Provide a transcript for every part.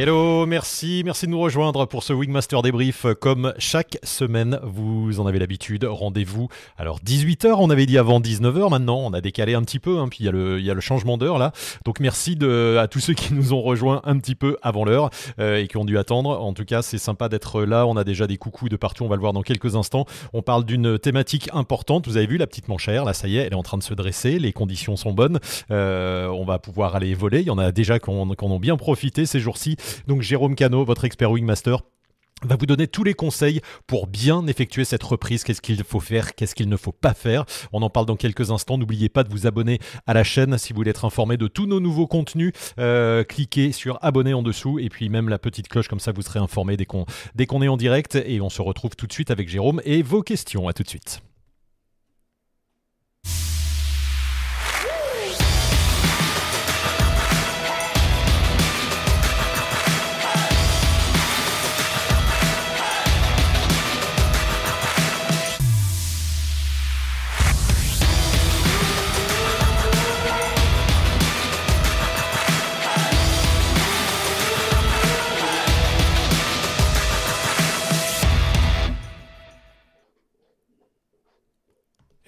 Hello, merci, merci de nous rejoindre pour ce Wingmaster débrief. Comme chaque semaine, vous en avez l'habitude, rendez-vous. Alors 18h, on avait dit avant 19h, maintenant on a décalé un petit peu, hein, puis il y, a le, y a le changement d'heure là. Donc merci de, à tous ceux qui nous ont rejoints un petit peu avant l'heure euh, et qui ont dû attendre. En tout cas, c'est sympa d'être là. On a déjà des coucous de partout, on va le voir dans quelques instants. On parle d'une thématique importante. Vous avez vu la petite manchère, là ça y est, elle est en train de se dresser, les conditions sont bonnes. Euh, on va pouvoir aller voler. Il y en a déjà qui en ont bien profité ces jours-ci. Donc Jérôme Cano, votre expert Wingmaster, va vous donner tous les conseils pour bien effectuer cette reprise, qu'est-ce qu'il faut faire, qu'est-ce qu'il ne faut pas faire? On en parle dans quelques instants. N'oubliez pas de vous abonner à la chaîne si vous voulez être informé de tous nos nouveaux contenus. Euh, cliquez sur abonner en dessous et puis même la petite cloche, comme ça vous serez informé dès qu'on est en direct. Et on se retrouve tout de suite avec Jérôme et vos questions. À tout de suite.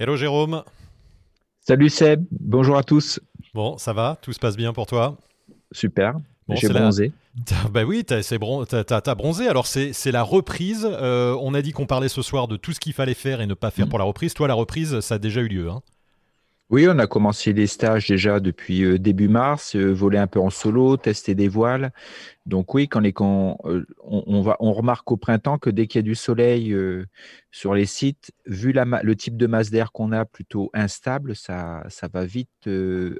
Hello Jérôme. Salut Seb, bonjour à tous. Bon, ça va? Tout se passe bien pour toi? Super. J'ai bronzé. Bah oui, t'as bron... bronzé. Alors c'est la reprise. Euh, on a dit qu'on parlait ce soir de tout ce qu'il fallait faire et ne pas faire mm. pour la reprise. Toi, la reprise, ça a déjà eu lieu. Hein oui, on a commencé les stages déjà depuis euh, début mars, euh, voler un peu en solo, tester des voiles. Donc oui, quand, euh, on, remarque au printemps que dès qu'il y a du soleil sur les sites, vu le type de masse d'air qu'on a plutôt instable, ça, va vite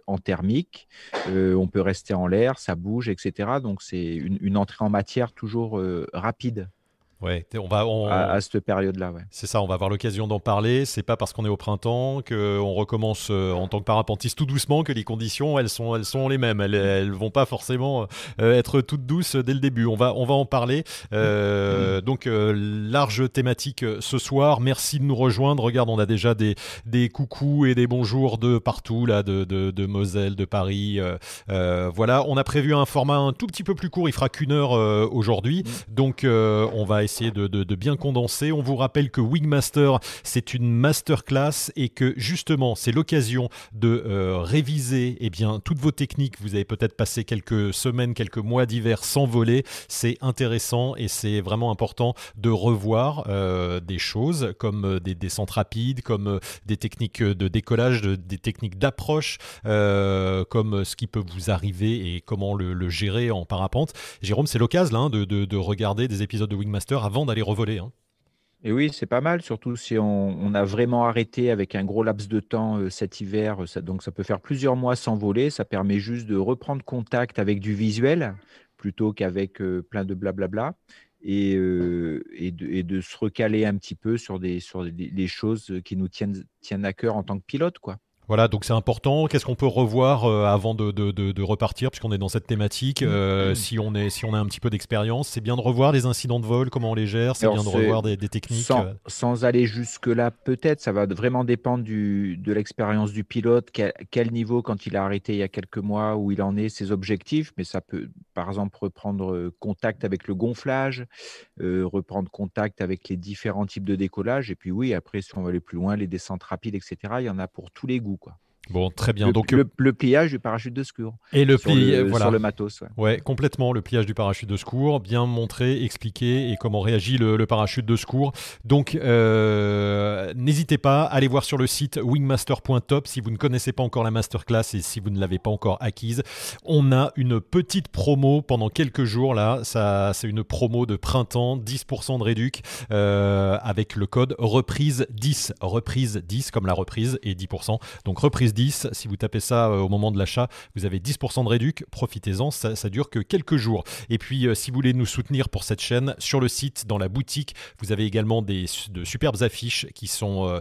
en thermique. on peut rester en l'air, ça bouge, etc. Donc c'est une, entrée en matière toujours rapide. Ouais, on va à, cette période-là. Ouais. C'est ça, on va avoir l'occasion d'en parler. C'est pas parce qu'on est au printemps qu'on recommence euh, en tant que parapentiste tout doucement que les conditions elles sont elles sont les mêmes. Elles, elles vont pas forcément euh, être toutes douces dès le début. On va on va en parler. Euh. Donc large thématique ce soir. Merci de nous rejoindre. Regarde, on a déjà des des coucous et des bonjours de partout là, de de, de Moselle, de Paris. voilà, on a prévu un format un tout petit peu plus court. Il fera qu'une heure aujourd'hui. Mm. Donc on va essayer de, bien condenser. On vous rappelle que Wingmaster, c'est une masterclass et que justement, c'est l'occasion de euh, réviser eh bien, toutes vos techniques. Vous avez peut-être passé quelques semaines, quelques mois d'hiver sans voler. C'est intéressant et c'est vraiment important de revoir euh, des choses comme euh, des descentes rapides, comme des techniques de décollage, des techniques d'approche, comme ce qui peut vous arriver et comment le, gérer en parapente. Jérôme, c'est l'occasion hein, de regarder des épisodes de Wingmaster avant d'aller revoler. Hein. Et oui, c'est pas mal, surtout si on, a vraiment arrêté avec un gros laps de temps euh, cet hiver. Ça, donc, ça peut faire plusieurs mois sans voler. Ça permet juste de reprendre contact avec du visuel plutôt qu'avec euh, plein de blablabla. Et, euh, et, de, se recaler un petit peu sur des, sur des, choses qui nous tiennent, tiennent à cœur en tant que pilote. Quoi. Voilà, donc c'est important. Qu'est-ce qu'on peut revoir euh, avant de, de, de, repartir, puisqu'on est dans cette thématique euh, mm. si, on est, si on a un petit peu d'expérience, c'est bien de revoir les incidents de vol, comment on les gère, c'est bien de revoir des, techniques. Sans, euh. sans aller jusque-là, peut-être, ça va vraiment dépendre du, de l'expérience du pilote, quel, niveau quand il a arrêté il y a quelques mois, où il en est, ses objectifs, mais ça peut, par exemple, reprendre contact avec le gonflage, reprendre contact avec les différents types de décollage, et puis oui, après, si on va aller plus loin, les descentes rapides, etc., il y en a pour tous les goûts. Bon, très bien. Le, Donc le, pliage du parachute de secours. Et le pliage, voilà. sur le matos. Ouais. complètement le pliage du parachute de secours, bien montré, expliqué et comment réagit le, parachute de secours. Donc euh, n'hésitez pas, allez voir sur le site wingmaster.top si vous ne connaissez pas encore la masterclass et si vous ne l'avez pas encore acquise. On a une petite promo pendant quelques jours là. Ça, c'est une promo de printemps, 10% de réduc euh, avec le code reprise 10, reprise 10 comme la reprise et 10%. Donc reprise 10 si vous tapez ça euh, au moment de l'achat, vous avez 10% de réduc. Profitez-en, ça, ça, dure que quelques jours. Et puis, euh, si vous voulez nous soutenir pour cette chaîne, sur le site, dans la boutique, vous avez également des, de superbes affiches qui, sont,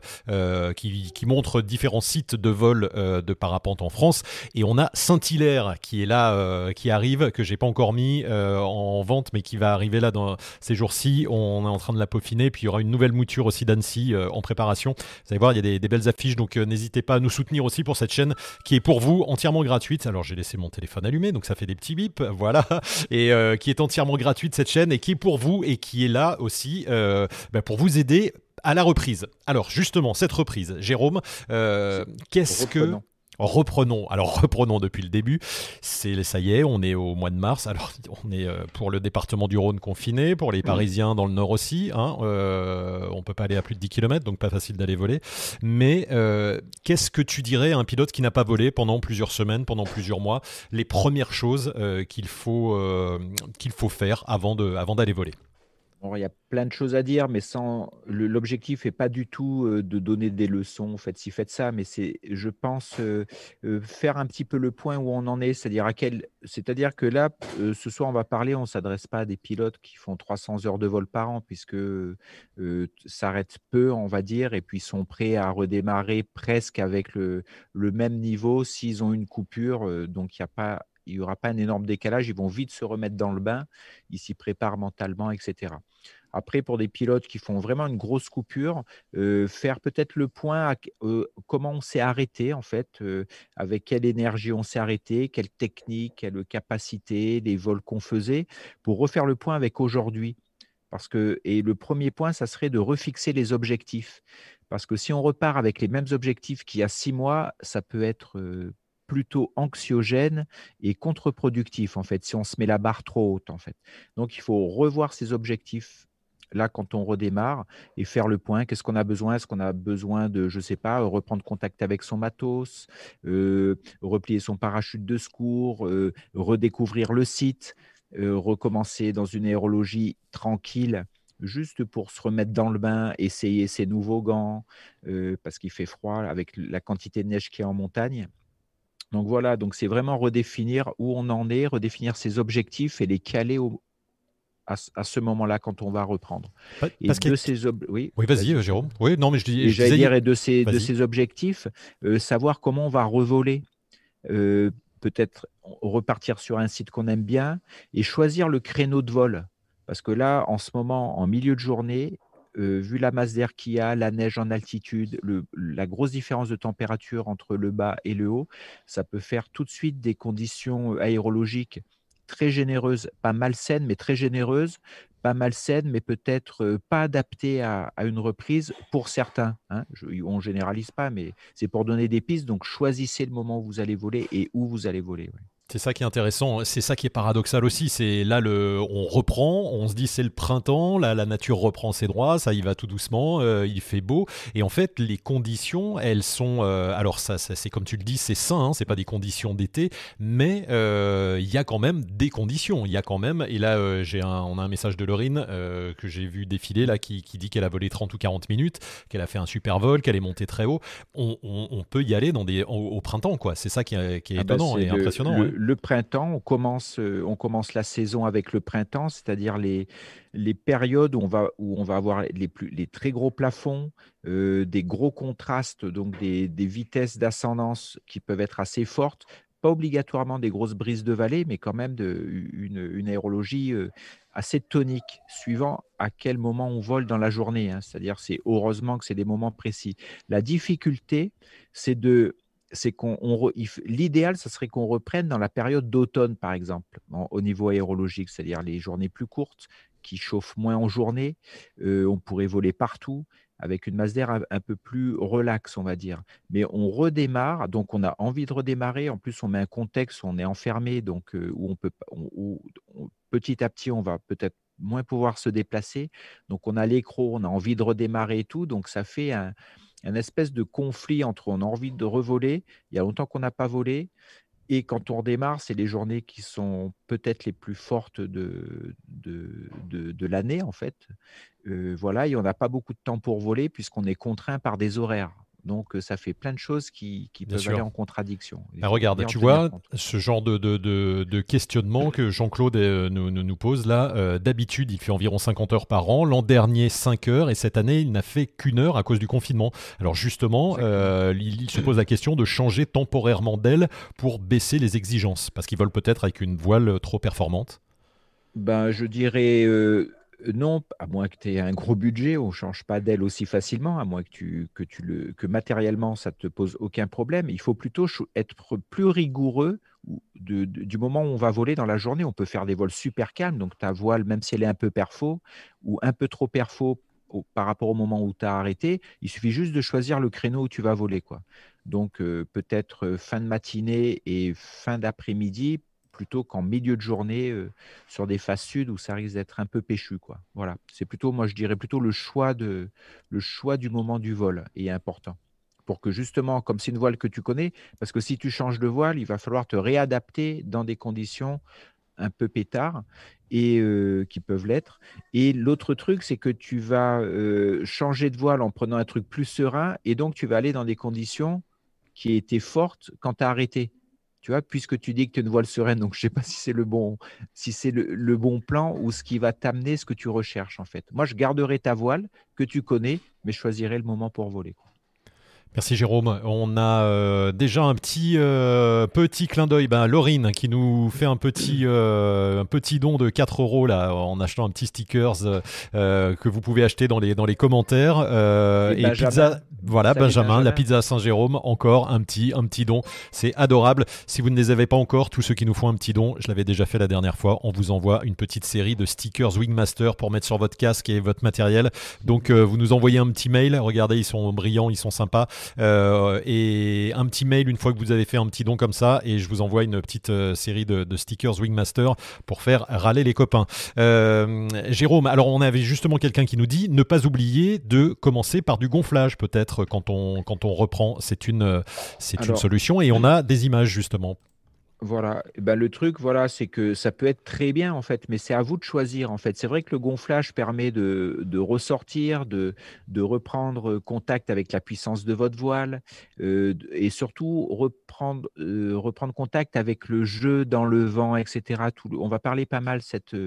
qui, qui, montrent différents sites de vol de parapente en France. Et on a Saint-Hilaire qui est là, qui arrive, que j'ai pas encore mis en vente, mais qui va arriver là dans ces jours-ci. On est en train de la peaufiner. Puis il y aura une nouvelle mouture aussi d'Annecy en préparation. Vous allez voir, il y a des, des belles affiches. Donc n'hésitez pas à nous soutenir aussi pour cette chaîne qui est pour vous entièrement gratuite. Alors j'ai laissé mon téléphone allumé, donc ça fait des petits bips, voilà. Et qui est entièrement gratuite cette chaîne et qui est pour vous et qui est là aussi euh, bah, pour vous aider à la reprise. Alors justement, cette reprise, Jérôme, euh, qu'est-ce que... Reprenons, alors reprenons depuis le début. C'est ça y est, on est au mois de mars. Alors on est euh, pour le département du Rhône confiné, pour les Parisiens dans le Nord aussi. Hein, euh, on peut pas aller à plus de 10 km, donc pas facile d'aller voler. Mais qu'est-ce que tu dirais à un pilote qui n'a pas volé pendant plusieurs semaines, pendant plusieurs mois, les premières choses qu'il faut qu'il faut faire avant de avant d'aller voler? Il y a plein de choses à dire, mais sans l'objectif n'est pas du tout de donner des leçons. Faites ci, faites ça, mais c'est, je pense, faire un petit peu le point où on en est, c'est-à-dire à quel, c'est-à-dire que là, ce soir, on va parler, on s'adresse pas à des pilotes qui font 300 heures de vol par an, puisque s'arrêtent peu, on va dire, et puis sont prêts à redémarrer presque avec le, le même niveau s'ils ont une coupure. donc il n'y a pas il n'y aura pas un énorme décalage, ils vont vite se remettre dans le bain, ils s'y préparent mentalement, etc. Après, pour des pilotes qui font vraiment une grosse coupure, euh, faire peut-être le point à euh, comment on s'est arrêté, en fait, euh, avec quelle énergie on s'est arrêté, quelle technique, quelle capacité, les vols qu'on faisait, pour refaire le point avec aujourd'hui. Parce que, et le premier point, ça serait de refixer les objectifs. Parce que si on repart avec les mêmes objectifs qu'il y a six mois, ça peut être plutôt anxiogène et contre-productif, en fait, si on se met la barre trop haute, en fait. Donc, il faut revoir ses objectifs là quand on redémarre et faire le point. Qu'est-ce qu'on a besoin? Est-ce qu'on a besoin de, je ne sais pas, reprendre contact avec son matos, euh, replier son parachute de secours, euh, redécouvrir le site, euh, recommencer dans une aérologie tranquille juste pour se remettre dans le bain, essayer ses nouveaux gants, parce qu'il fait froid avec la quantité de neige qui est en montagne. Donc voilà, donc c'est vraiment redéfinir où on en est, redéfinir ses objectifs et les caler à, ce moment-là quand on va reprendre. et de ces oui, oui vas-y, Jérôme. Oui, non, mais je dis. Dire et de ces de ces objectifs, euh, savoir comment on va revoler. Euh, peut-être repartir sur un site qu'on aime bien et choisir le créneau de vol. Parce que là, en ce moment, en milieu de journée, vu la masse d'air qu'il y a, la neige en altitude, la grosse différence de température entre le bas et le haut, ça peut faire tout de suite des conditions aérologiques très généreuses, pas malsaines, mais très généreuses, pas malsaines, mais peut-être pas adaptées à, une reprise pour certains. Hein. on ne généralise pas, mais c'est pour donner des pistes. Donc, choisissez le moment où vous allez voler et où vous allez voler. C'est ça qui est intéressant, c'est ça qui est paradoxal aussi. C'est là le, on reprend, on se dit c'est le printemps, là la nature reprend ses droits, ça y va tout doucement, euh, il fait beau, et en fait les conditions, elles sont, euh, alors ça, c'est comme tu le dis, c'est sain, hein, c'est pas des conditions d'été, mais euh, il y a quand même des conditions, il y a quand même, et là j'ai un, on a un message de Lorine que j'ai vu défiler là qui, qui, dit qu'elle a volé 30 ou 40 minutes, qu'elle a fait un super vol, qu'elle est montée très haut. On, on, peut y aller dans des, au, printemps quoi, c'est ça qui est, qui est ah bah, étonnant et impressionnant le printemps, on commence, euh, on commence la saison avec le printemps, c'est-à-dire les, périodes où on va, avoir les, très gros plafonds, euh, des gros contrastes, donc des, vitesses d'ascendance qui peuvent être assez fortes, pas obligatoirement des grosses brises de vallée, mais quand même une aérologie euh, assez tonique, suivant à quel moment on vole dans la journée. Hein. C'est-à-dire, c'est heureusement que c'est des moments précis. La difficulté, c'est de c'est qu'on l'idéal, ce serait qu'on reprenne dans la période d'automne, par exemple, au niveau aérologique, c'est-à-dire les journées plus courtes, qui chauffent moins en journée. Euh, on pourrait voler partout avec une masse d'air un, peu plus relaxe, on va dire. Mais on redémarre, donc on a envie de redémarrer. En plus, on met un contexte où on est enfermé, donc euh, où on peut, petit à petit, on va peut-être moins pouvoir se déplacer. Donc on a l'écro, on a envie de redémarrer et tout. Donc ça fait un, un espèce de conflit entre on a envie de revoler, il y a longtemps qu'on n'a pas volé, et quand on redémarre, c'est les journées qui sont peut-être les plus fortes de, l'année, en fait. Euh, voilà, et on n'a pas beaucoup de temps pour voler puisqu'on est contraint par des horaires. Donc, ça fait plein de choses qui, peuvent aller en contradiction. Ah, regarde, tu vois, ce genre de, de, questionnement que Jean-Claude nous, nous, pose là, d'habitude, il fait environ 50 heures par an. L'an dernier, 5 heures. Et cette année, il n'a fait qu'une heure à cause du confinement. Alors, justement, il, se pose la question de changer temporairement d'aile pour baisser les exigences. Parce qu'il vole peut-être avec une voile trop performante. Ben, je dirais non, à moins que tu aies un gros budget, on ne change pas d'aile aussi facilement, à moins que, tu, que, tu le, que matériellement, ça ne te pose aucun problème. Il faut plutôt être plus rigoureux du moment où on va voler dans la journée. On peut faire des vols super calmes, donc ta voile, même si elle est un peu perfo ou un peu trop perfo par rapport au moment où tu as arrêté, il suffit juste de choisir le créneau où tu vas voler. Donc euh, peut-être euh, fin de matinée et fin d'après-midi plutôt qu'en milieu de journée euh, sur des phases sud où ça risque d'être un peu péchu. Quoi. Voilà, c'est plutôt, moi je dirais plutôt le choix, de, le choix du moment du vol est important. Pour que justement, comme c'est une voile que tu connais, parce que si tu changes de voile, il va falloir te réadapter dans des conditions un peu pétard et euh, qui peuvent l'être. Et l'autre truc, c'est que tu vas euh, changer de voile en prenant un truc plus serein et donc tu vas aller dans des conditions qui étaient fortes quand tu as arrêté tu vois, puisque tu dis que tu as une voile sereine, donc je ne sais pas si c'est le bon, si c'est le, bon plan ou ce qui va t'amener ce que tu recherches en fait. Moi, je garderai ta voile que tu connais, mais je choisirai le moment pour voler. Merci Jérôme. On a euh, déjà un petit, euh, petit clin d'œil. Ben, Laurine qui nous fait un petit, euh, un petit don de 4 euros là, en achetant un petit stickers que vous pouvez acheter dans les, dans les commentaires. et, pizza, voilà, Benjamin, la pizza Saint-Jérôme, encore un petit, un petit don. C'est adorable. Si vous ne les avez pas encore, tous ceux qui nous font un petit don, je l'avais déjà fait la dernière fois, on vous envoie une petite série de stickers Wingmaster pour mettre sur votre casque et votre matériel. Donc vous nous envoyez un petit mail. Regardez, ils sont brillants, ils sont sympas. Euh, et un petit mail une fois que vous avez fait un petit don comme ça, et je vous envoie une petite euh, série de, stickers Wingmaster pour faire râler les copains. Euh, Jérôme, alors on avait justement quelqu'un qui nous dit ne pas oublier de commencer par du gonflage peut-être quand on, quand on reprend. C'est une, c'est une solution et on a des images justement. Voilà, ben, le truc, voilà, c'est que ça peut être très bien en fait, mais c'est à vous de choisir en fait. C'est vrai que le gonflage permet de, de ressortir, de, de, reprendre contact avec la puissance de votre voile euh, et surtout reprendre, euh, reprendre contact avec le jeu dans le vent, etc. Tout, on va parler pas mal cette,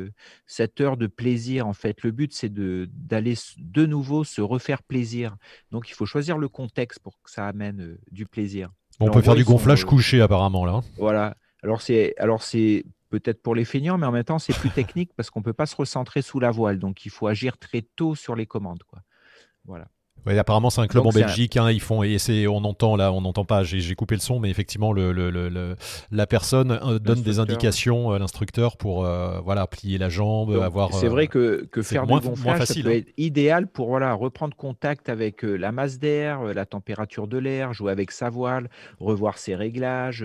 cette heure de plaisir en fait. Le but, c'est d'aller de, nouveau se refaire plaisir. Donc il faut choisir le contexte pour que ça amène euh, du plaisir. on peut faire du gonflage couché apparemment là. Voilà, alors c'est, alors c'est peut-être pour les feignants, mais en même temps c'est plus technique parce qu'on ne peut pas se recentrer sous la voile, donc il faut agir très tôt sur les commandes. Voilà. Apparemment c'est un club en Belgique. Hein, ils font et c'est on entend là, on n'entend pas. J'ai coupé le son, mais effectivement le, le, le, la personne euh, donne des indications à l'instructeur pour euh, voilà plier la jambe, avoir. C'est vrai que, que faire moins, du gonflage, facile, ça peut hein. être idéal pour voilà reprendre contact avec euh, la masse d'air, la température de l'air, jouer avec sa voile, revoir ses réglages.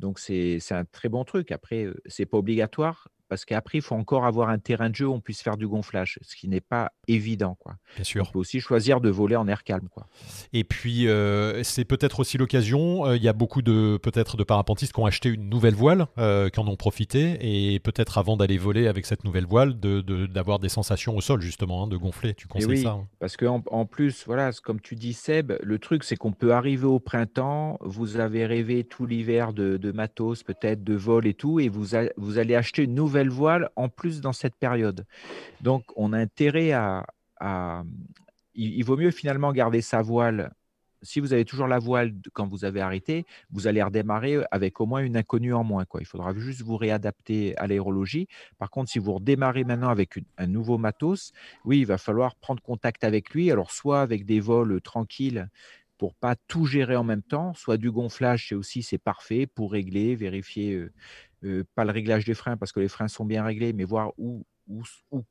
donc c'est un très bon truc. Après c'est pas obligatoire parce qu'après, il faut encore avoir un terrain de jeu où on puisse faire du gonflage, ce qui n'est pas évident. Quoi. Bien sûr. On peut aussi choisir de voler en air calme. Quoi. Et puis, euh, c'est peut-être aussi l'occasion, euh, il y a beaucoup de peut-être de parapentistes qui ont acheté une nouvelle voile, euh, qui en ont profité, et peut-être avant d'aller voler avec cette nouvelle voile, d'avoir de, des sensations au sol, justement, hein, de gonfler. Tu conseilles oui, ça hein? Parce qu'en en plus, voilà, comme tu dis, Seb, le truc, c'est qu'on peut arriver au printemps, vous avez rêvé tout l'hiver de, de matos, peut-être de vol et tout, et vous, vous allez acheter une nouvelle voile en plus dans cette période. Donc, on a intérêt à. il, vaut mieux finalement garder sa voile. Si vous avez toujours la voile quand vous avez arrêté, vous allez redémarrer avec au moins une inconnue en moins. Quoi. Il faudra juste vous réadapter à l'aérologie. Par contre, si vous redémarrez maintenant avec un nouveau matos, oui, il va falloir prendre contact avec lui. Alors, soit avec des vols tranquilles pour pas tout gérer en même temps, soit du gonflage, c'est aussi c'est parfait pour régler, vérifier euh, pas le réglage des freins parce que les freins sont bien réglés, mais voir où,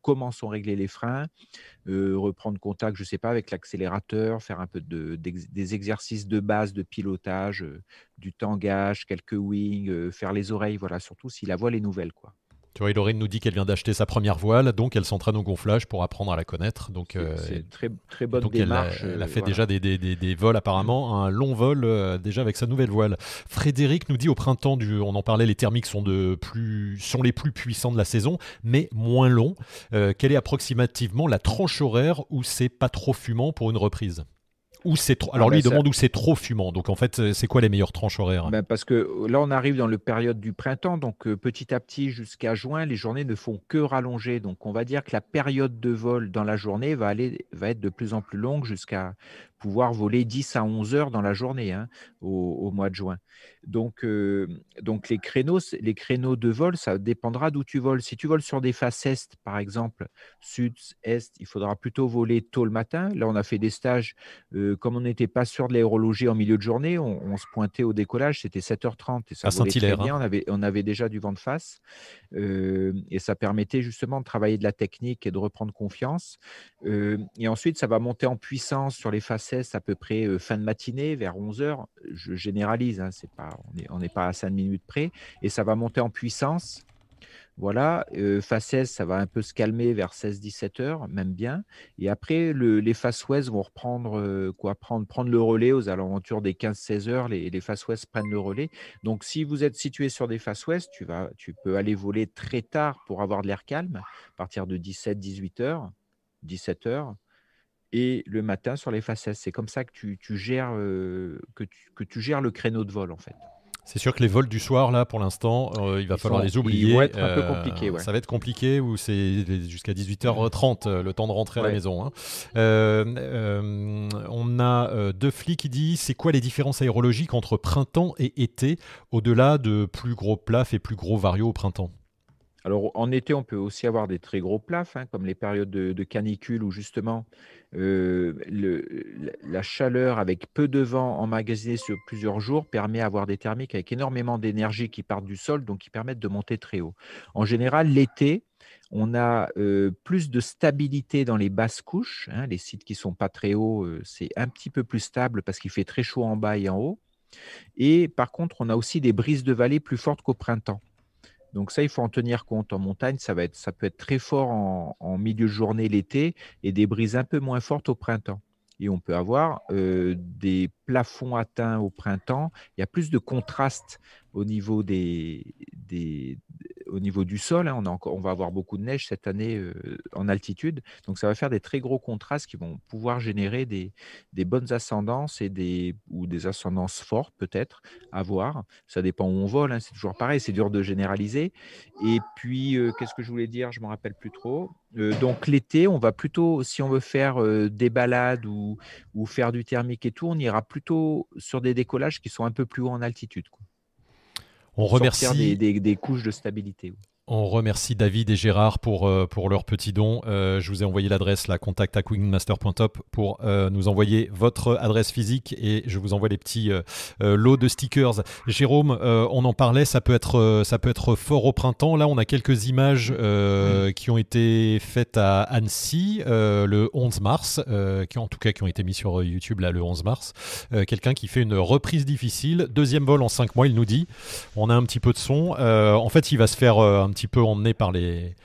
comment sont réglés les freins, euh, reprendre contact, je ne sais pas, avec l'accélérateur, faire un peu de, des exercices de base de pilotage, euh, du tangage, quelques wings, faire les oreilles, voilà, surtout si la voile est nouvelle. Quoi. Tu vois, Lorraine nous dit qu'elle vient d'acheter sa première voile, donc elle s'entraîne au gonflage pour apprendre à la connaître. Donc, c'est euh, très, très bonne démarche. Elle, a, fait déjà des, des, des, vols apparemment, un long vol euh, déjà avec sa nouvelle voile. Frédéric nous dit au printemps, du, on en parlait, les thermiques sont, de plus, sont les plus puissants de la saison, mais moins longs. Euh, quelle est approximativement la tranche horaire où c'est pas trop fumant pour une reprise? Où c'est trop. Alors Ah lui, il ben, ça- demande où c'est trop fumant. Donc en fait, euh, c'est quoi les meilleures tranches horaires? Ben, parce que là, on arrive dans le période du printemps, donc euh, petit à petit jusqu'à juin, les journées ne font que rallonger. Donc, on va dire que la période de vol dans la journée va, aller, va être de plus en plus longue jusqu'à pouvoir voler 10 à 11 heures dans la journée hein, au, au mois de juin. Donc, euh, donc les, créneaux, les créneaux de vol, ça dépendra d'où tu voles. Si tu voles sur des faces est, par exemple, sud, est, il faudra plutôt voler tôt le matin. Là, on a fait des stages euh, comme on n'était pas sûr de l'aérologie en milieu de journée, on, on se pointait au décollage, c'était 7h30 et ça À volait très Saint-Hilaire, bien. hein. On avait, on avait déjà du vent de face euh, et ça permettait justement de travailler de la technique et de reprendre confiance. Et ensuite, ça va monter en puissance sur les faces à peu près fin de matinée, vers 11h. Je généralise, hein, pas, on n'est pas à 5 minutes près. Et ça va monter en puissance. Voilà, face est, ça va un peu se calmer vers 16-17 heures, même bien. Et après, le- les faces ouest vont reprendre quoi, prendre, prendre le relais aux alentours des 15-16 heures. Les, les faces ouest prennent le relais. Donc, si vous êtes situé sur des faces ouest, tu, vas, tu peux aller voler très tard pour avoir de l'air calme, à partir de 17-18 heures, 17 heures. Et le matin sur les faces est. C'est comme ça que tu, tu gères, euh, que, tu, que tu gères le créneau de vol, en fait. C'est sûr que les vols du soir, là, pour l'instant, euh, il va Ils falloir sont- les oublier. être un peu compliqués, ouais. Ça va être compliqué ou c'est jusqu'à 18h30 euh, le temps de rentrer à la maison. hein. Euh, euh, on a euh, deux flics qui disent c'est quoi les différences aérologiques entre printemps et été au-delà de plus gros plafs et plus gros variaux au printemps? Alors, en été, on peut aussi avoir des très gros plafs, hein, comme les périodes de, canicule où justement euh, la- chaleur avec peu de vent emmagasiné sur plusieurs jours permet d'avoir des thermiques avec énormément d'énergie qui partent du sol, donc qui permettent de monter très haut. En général, l'été, on a euh, plus de stabilité dans les basses couches. hein, les sites qui sont pas très hauts, euh, c'est un petit peu plus stable parce qu'il fait très chaud en bas et en haut. Et par contre, on a aussi des brises de vallée plus fortes qu'au printemps. Donc ça, il faut en tenir compte. En montagne, ça, va être, ça peut être très fort en, milieu journée l'été et des brises un peu moins fortes au printemps. Et on peut avoir euh, des plafonds atteints au printemps. Il y a plus de contraste au niveau, des- au niveau du sol. hein. On, va avoir beaucoup de neige cette année euh, en altitude. Donc ça va faire des très gros contrastes qui vont pouvoir générer des, bonnes ascendances et des, ou des ascendances fortes peut-être à voir. Ça dépend où on vole, hein, c'est toujours pareil, c'est dur de généraliser. Et puis, euh, qu'est-ce que je voulais dire? Je ne me rappelle plus trop. Euh, donc l'été, on va plutôt, si on veut faire des balades ou, faire du thermique et tout, on ira plutôt sur des décollages qui sont un peu plus hauts en altitude. On remercie, des, des- des couches de stabilité. On remercie David et Gérard pour, euh, pour leur petit don. Euh, je vous ai envoyé l'adresse, la contact à queenmaster.top pour euh, nous envoyer votre adresse physique et je vous envoie les petits lots de stickers. Jérôme, on en parlait, ça peut, être, ça peut être fort au printemps. Là, on a quelques images qui ont été faites à Annecy le 11 mars, qui en tout cas qui ont été mis sur YouTube là le 11 mars. Quelqu'un qui fait une reprise difficile, deuxième vol en 5 mois, il nous dit. On a un petit peu de son. En fait, il va se faire un petit peu emmener par les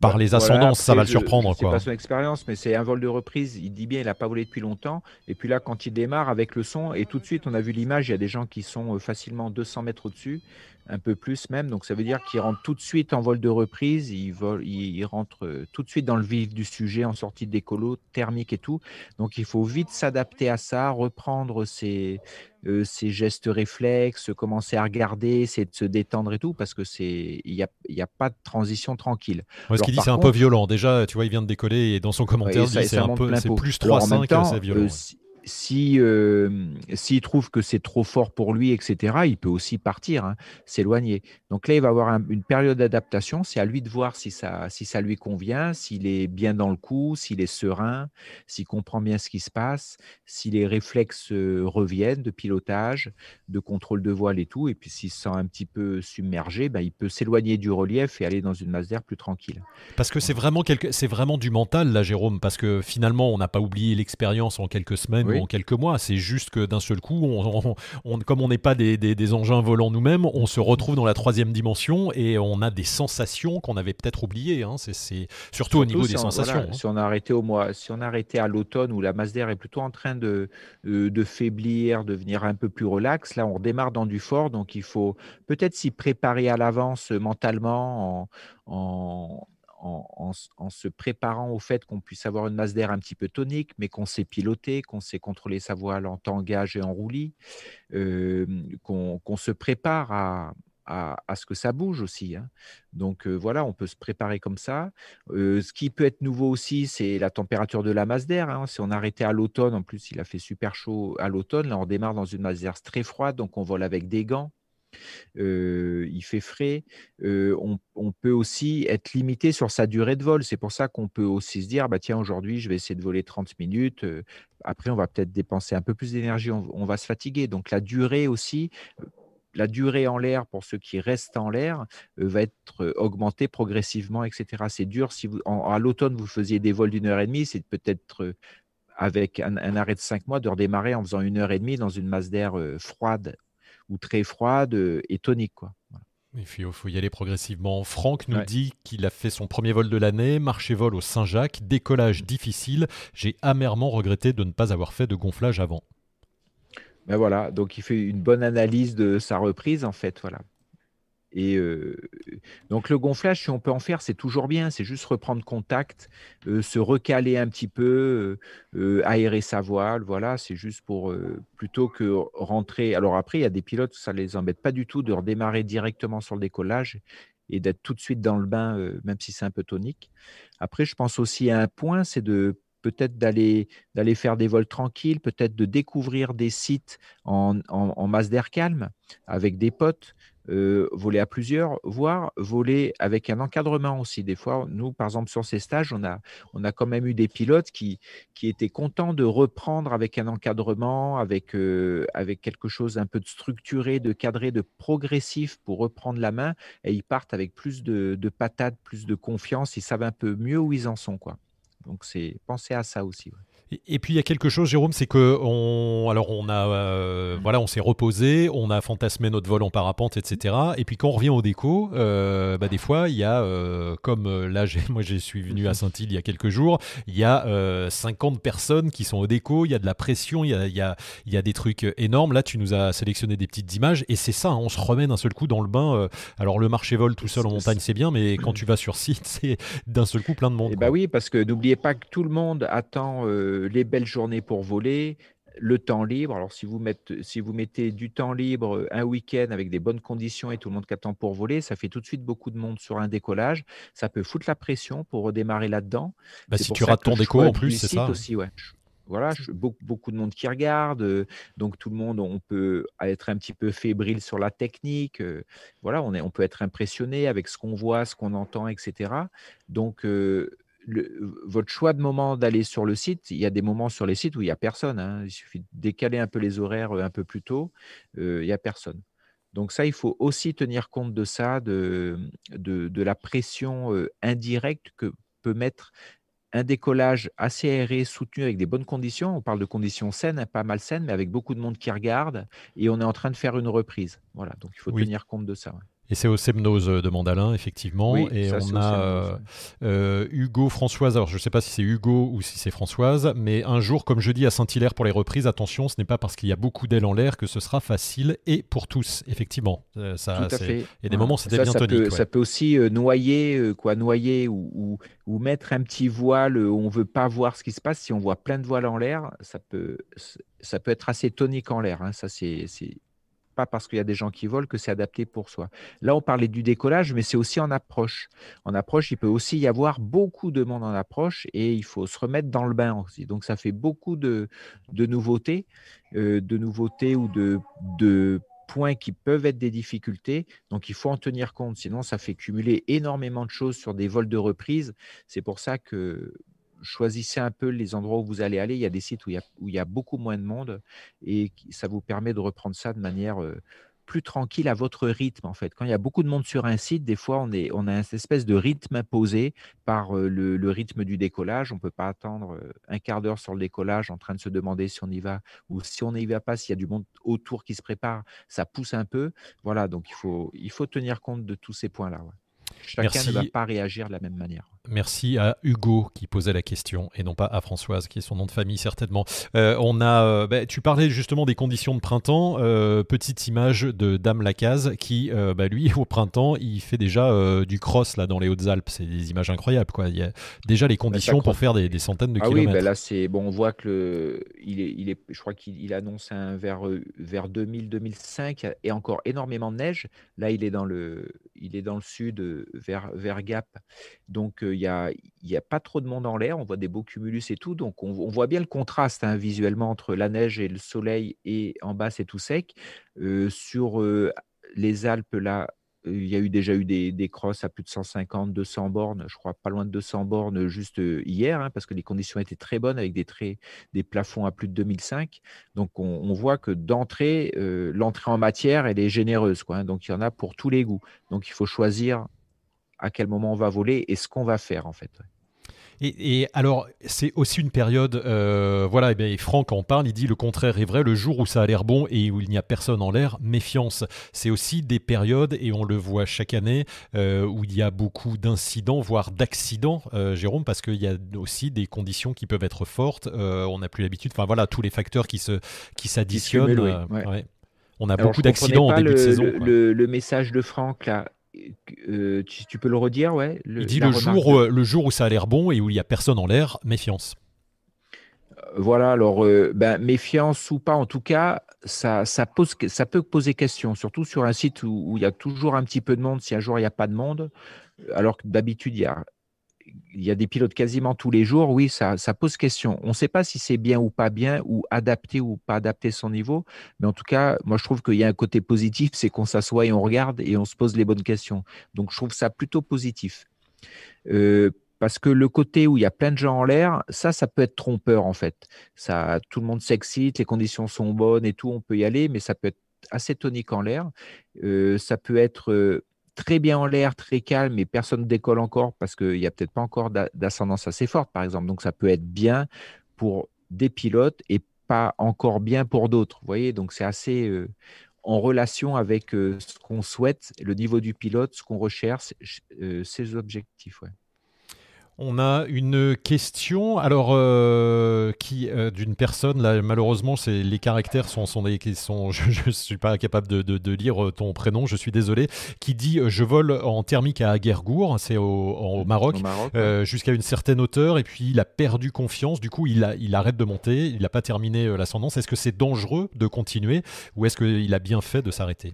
par les voilà, ascendances, ça va le surprendre quoi. pas son expérience, mais c'est un vol de reprise. Il dit bien, il n'a pas volé depuis longtemps. Et puis là, quand il démarre avec le son, et tout de suite, on a vu l'image, il y a des gens qui sont euh, facilement 200 mètres au-dessus, un peu plus même. Donc ça veut dire qu'ils rentrent tout de suite en vol de reprise. Ils, volent, ils, rentrent euh, tout de suite dans le vif du sujet, en sortie décolo, thermique et tout. Donc il faut vite s'adapter à ça, reprendre ses, euh, ses gestes réflexes, commencer à regarder, essayer de se détendre et tout, parce que c'est il n'y a, y a pas de transition tranquille. Ce qu'il dit, c'est un peu violent. Déjà, tu vois, il vient de décoller et dans son commentaire, Ouais, il dit c'est un peu, c'est plus Alors, en même 3-5, temps, c'est violent. euh, ouais. si si, euh, s'il trouve que c'est trop fort pour lui, etc., il peut aussi partir, hein, s'éloigner. Donc là, il va avoir un- une période d'adaptation. C'est à lui de voir si ça, si ça lui convient, s'il est bien dans le coup, s'il est serein, s'il comprend bien ce qui se passe, si les réflexes euh, reviennent de pilotage, de contrôle de voile et tout. Et puis s'il se sent un petit peu submergé, ben, il peut s'éloigner du relief et aller dans une masse d'air plus tranquille. Parce que c'est vraiment, quelque... vraiment du mental, là, Jérôme. Parce que finalement, on n'a pas oublié l'expérience en quelques semaines Oui. En quelques mois. C'est juste que d'un seul coup, on, on- on- comme on n'est pas des, des- des engins volants nous-mêmes, on se retrouve dans la troisième dimension et on a des sensations qu'on avait peut-être oubliées. hein. C'est, Surtout, au niveau si des on- sensations. voilà, hein. si on a arrêté au mois, si on a arrêté à l'automne où la masse d'air est plutôt en train de, euh, de faiblir, de devenir un peu plus relax, là on redémarre dans du fort, donc il faut peut-être s'y préparer à l'avance euh, mentalement en, en, en, se préparant au fait qu'on puisse avoir une masse d'air un petit peu tonique, mais qu'on sait piloter, qu'on sait contrôler sa voile en tangage et en roulis, qu'on se prépare à, à, ce que ça bouge aussi. Hein. Donc voilà, on peut se préparer comme ça. ce qui peut être nouveau aussi, c'est la température de la masse d'air. Hein. Si on arrêtait à l'automne, en plus il a fait super chaud à l'automne, là on démarre dans une masse d'air très froide, donc on vole avec des gants. Il fait frais. On, peut aussi être limité sur sa durée de vol. C'est pour ça qu'on peut aussi se dire, bah tiens, aujourd'hui, je vais essayer de voler 30 minutes. Après, on va peut-être dépenser un peu plus d'énergie, on, va se fatiguer. Donc la durée aussi, la durée en l'air pour ceux qui restent en l'air va être augmentée progressivement, etc. C'est dur. Si à l'automne, vous faisiez des vols d'une heure et demie, c'est peut-être avec un, arrêt de cinq mois de redémarrer en faisant une heure et demie dans une masse d'air froide ou très froide et tonique. Quoi. Il faut, y aller progressivement. Franck nous dit qu'il a fait son premier vol de l'année, marché-vol au Saint-Jacques, décollage difficile. J'ai amèrement regretté de ne pas avoir fait de gonflage avant. Ben voilà, donc il fait une bonne analyse de sa reprise en fait, voilà. Et donc le gonflage, si on peut en faire, c'est toujours bien. C'est juste reprendre contact, se recaler un petit peu, aérer sa voile. Voilà, c'est juste pour plutôt que rentrer. Alors après, il y a des pilotes, ça les embête pas du tout de redémarrer directement sur le décollage et d'être tout de suite dans le bain, même si c'est un peu tonique. Après, je pense aussi à un point, c'est de peut-être d'aller d'aller faire des vols tranquilles, peut-être de découvrir des sites en, masse d'air calme avec des potes, voler à plusieurs, voire voler avec un encadrement aussi. Des fois, nous, par exemple, sur ces stages, on a, on a quand même eu des pilotes qui, qui étaient contents de reprendre avec un encadrement, avec, avec quelque chose un peu de structuré, de cadré, de progressif pour reprendre la main. Et ils partent avec plus de, de patates, plus de confiance. Ils savent un peu mieux où ils en sont. Quoi. Donc, c'est penser à ça aussi. Et, puis il y a quelque chose, Jérôme, c'est que on, alors on a, euh, voilà, on s'est reposé, on a fantasmé notre vol en parapente, etc. Et puis quand on revient au déco, euh, bah, des fois il y a, euh, comme là, moi je suis venu à Saint-Île il y a quelques jours, il y a 50 personnes qui sont au déco, il y a de la pression, il y a, il y a, il y a des trucs énormes. Là, tu nous as sélectionné des petites images et c'est ça, hein, on se remet d'un seul coup dans le bain. alors le marché vol tout seul en montagne, c'est bien, mais quand tu vas sur site, c'est d'un seul coup plein de monde. Et eh bah oui, parce que n'oubliez pas que tout le monde attend les belles journées pour voler, le temps libre. Alors, si vous, mettez, si vous mettez du temps libre un week-end avec des bonnes conditions et tout le monde qui attend pour voler, ça fait tout de suite beaucoup de monde sur un décollage. Ça peut foutre la pression pour redémarrer là-dedans. Bah, si tu rates ton déco en plus, c'est ça. Aussi, ouais. Voilà, beaucoup, beaucoup, de monde qui regarde, donc tout le monde, on peut être un petit peu fébrile sur la technique. voilà, on, est, on peut être impressionné avec ce qu'on voit, ce qu'on entend, etc. Donc, votre choix de moment d'aller sur le site, il y a des moments sur les sites où il n'y a personne. Hein. Il suffit de décaler un peu les horaires euh, un peu plus tôt, euh, il n'y a personne. Donc ça, il faut aussi tenir compte de ça, de, de, la pression euh, indirecte que peut mettre un décollage assez aéré, soutenu avec des bonnes conditions. On parle de conditions saines, hein, pas mal saines, mais avec beaucoup de monde qui regarde, et on est en train de faire une reprise. Voilà, donc il faut tenir compte de ça. Et c'est au Semnose de Mandalin, effectivement. et on a euh, euh, Hugo Françoise. Alors, je ne sais pas si c'est Hugo ou si c'est Françoise, mais un jour, comme je dis à Saint-Hilaire pour les reprises, attention, ce n'est pas parce qu'il y a beaucoup d'ailes en l'air que ce sera facile et pour tous, effectivement. Euh, ça, Tout à fait. Et des moments, c'était bien ça Peut, Ça peut aussi noyer, quoi, noyer ou, ou, mettre un petit voile où on ne veut pas voir ce qui se passe. Si on voit plein de voiles en l'air, ça peut, ça peut être assez tonique en l'air. Hein. Ça, c'est pas parce qu'il y a des gens qui volent que c'est adapté pour soi. Là, on parlait du décollage, mais c'est aussi en approche. En approche, il peut aussi y avoir beaucoup de monde en approche et il faut se remettre dans le bain aussi. Donc, ça fait beaucoup de, nouveautés, euh, de nouveautés ou de, de points qui peuvent être des difficultés. Donc, il faut en tenir compte. Sinon, ça fait cumuler énormément de choses sur des vols de reprise. C'est pour ça que choisissez un peu les endroits où vous allez aller. Il y a des sites où il y a, où il y a beaucoup moins de monde et ça vous permet de reprendre ça de manière plus tranquille à votre rythme en fait. Quand il y a beaucoup de monde sur un site, des fois on, est, on a une espèce de rythme imposé par le, rythme du décollage. On ne peut pas attendre un quart d'heure sur le décollage en train de se demander si on y va ou si on n'y va pas, s'il y a du monde autour qui se prépare, ça pousse un peu. Voilà, donc il faut, il faut tenir compte de tous ces points-là. Chacun ne va pas réagir de la même manière. Merci à Hugo qui posait la question et non pas à Françoise qui est son nom de famille certainement. Euh, on a, euh, bah, tu parlais justement des conditions de printemps. Euh, petite image de Dame Lacaze qui, bah, lui, au printemps, il fait déjà du cross là dans les Hautes-Alpes. C'est des images incroyables quoi. Il y a déjà les bah, conditions pour faire des, centaines de kilomètres. Ah oui, là c'est bon. On voit que le, il est, il est, je crois qu'il annonce un vers vers 2000-2005 et encore énormément de neige. Là, il est dans le, il est dans le sud vers vers Gap. Donc il n'y a, pas trop de monde en l'air, on voit des beaux cumulus et tout, donc on, voit bien le contraste hein, visuellement entre la neige et le soleil, et en bas c'est tout sec. Euh, sur euh, les Alpes, là, euh, il y a eu déjà eu des, crosses à plus de 150, 200 bornes, je crois pas loin de 200 bornes juste hier, hein, parce que les conditions étaient très bonnes avec des, des plafonds à plus de 2005. Donc on, voit que d'entrée, l'entrée en matière, elle est généreuse. Quoi, hein. donc il y en a pour tous les goûts. Donc il faut choisir à quel moment on va voler et ce qu'on va faire en fait. Et, alors, c'est aussi une période, euh, voilà, et, bien, Franck en parle, il dit le contraire est vrai, le jour où ça a l'air bon et où il n'y a personne en l'air, méfiance. C'est aussi des périodes, et on le voit chaque année, euh, où il y a beaucoup d'incidents, voire d'accidents, euh, Jérôme, parce qu'il y a aussi des conditions qui peuvent être fortes, on n'a plus l'habitude, enfin voilà, tous les facteurs qui s'additionnent. Qui. On a beaucoup d'accidents en début de saison. Le, le, message de Franck, là, euh, tu, peux le redire, ouais. il dit le jour, le jour où ça a l'air bon et où il n'y a personne en l'air, méfiance. Euh, voilà, alors euh, ben, méfiance ou pas, en tout cas, ça, ça, pose, ça peut poser question, surtout sur un site où, où, il y a toujours un petit peu de monde. Si un jour il n'y a pas de monde, alors que d'habitude il y a il y a des pilotes quasiment tous les jours, oui, ça, pose question. On ne sait pas si c'est bien ou pas bien, ou adapté ou pas adapté son niveau, mais en tout cas, moi je trouve qu'il y a un côté positif, c'est qu'on s'assoit et on regarde et on se pose les bonnes questions. Donc je trouve ça plutôt positif. Euh, parce que le côté où il y a plein de gens en l'air, ça, ça peut être trompeur en fait. Ça, tout le monde s'excite, les conditions sont bonnes et tout, on peut y aller, mais ça peut être assez tonique en l'air. Euh, ça peut être euh, très bien en l'air, très calme, et personne ne décolle encore parce qu'il n'y a peut-être pas encore d'ascendance assez forte, par exemple. Donc, ça peut être bien pour des pilotes et pas encore bien pour d'autres. Vous voyez, donc c'est assez euh, en relation avec euh, ce qu'on souhaite, le niveau du pilote, ce qu'on recherche, euh, ses objectifs. On a une question, alors euh, qui euh, d'une personne là malheureusement c'est les caractères sont sont, sont je, ne suis pas capable de, lire euh, ton prénom, je suis désolé, qui dit je vole en thermique à Aguergour, c'est au, Maroc, jusqu'à une certaine hauteur et puis il a perdu confiance, du coup il a, il arrête de monter, il n'a pas terminé l'ascendance. Est-ce que c'est dangereux de continuer ou est-ce qu'il a bien fait de s'arrêter?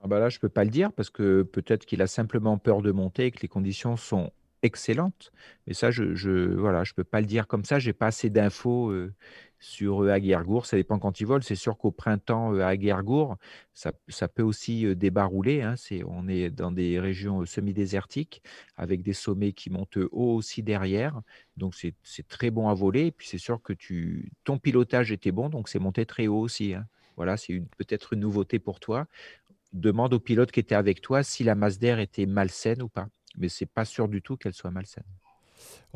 Ah bah là je peux pas le dire parce que peut-être qu'il a simplement peur de monter et que les conditions sont excellente. Mais ça, je je voilà, je peux pas le dire comme ça. J'ai pas assez d'infos sur Aguergour. Ça dépend quand ils volent. C'est sûr qu'au printemps à Aguergour, ça, peut aussi débarrouler. Hein. C'est, on est dans des régions semi-désertiques avec des sommets qui montent haut aussi derrière. Donc c'est, très bon à voler. Et puis c'est sûr que tu, ton pilotage était bon, donc c'est monté très haut aussi. Hein. Voilà, c'est peut-être une nouveauté pour toi. Demande au pilote qui était avec toi si la masse d'air était malsaine ou pas mais c'est pas sûr du tout qu'elle soit malsaine.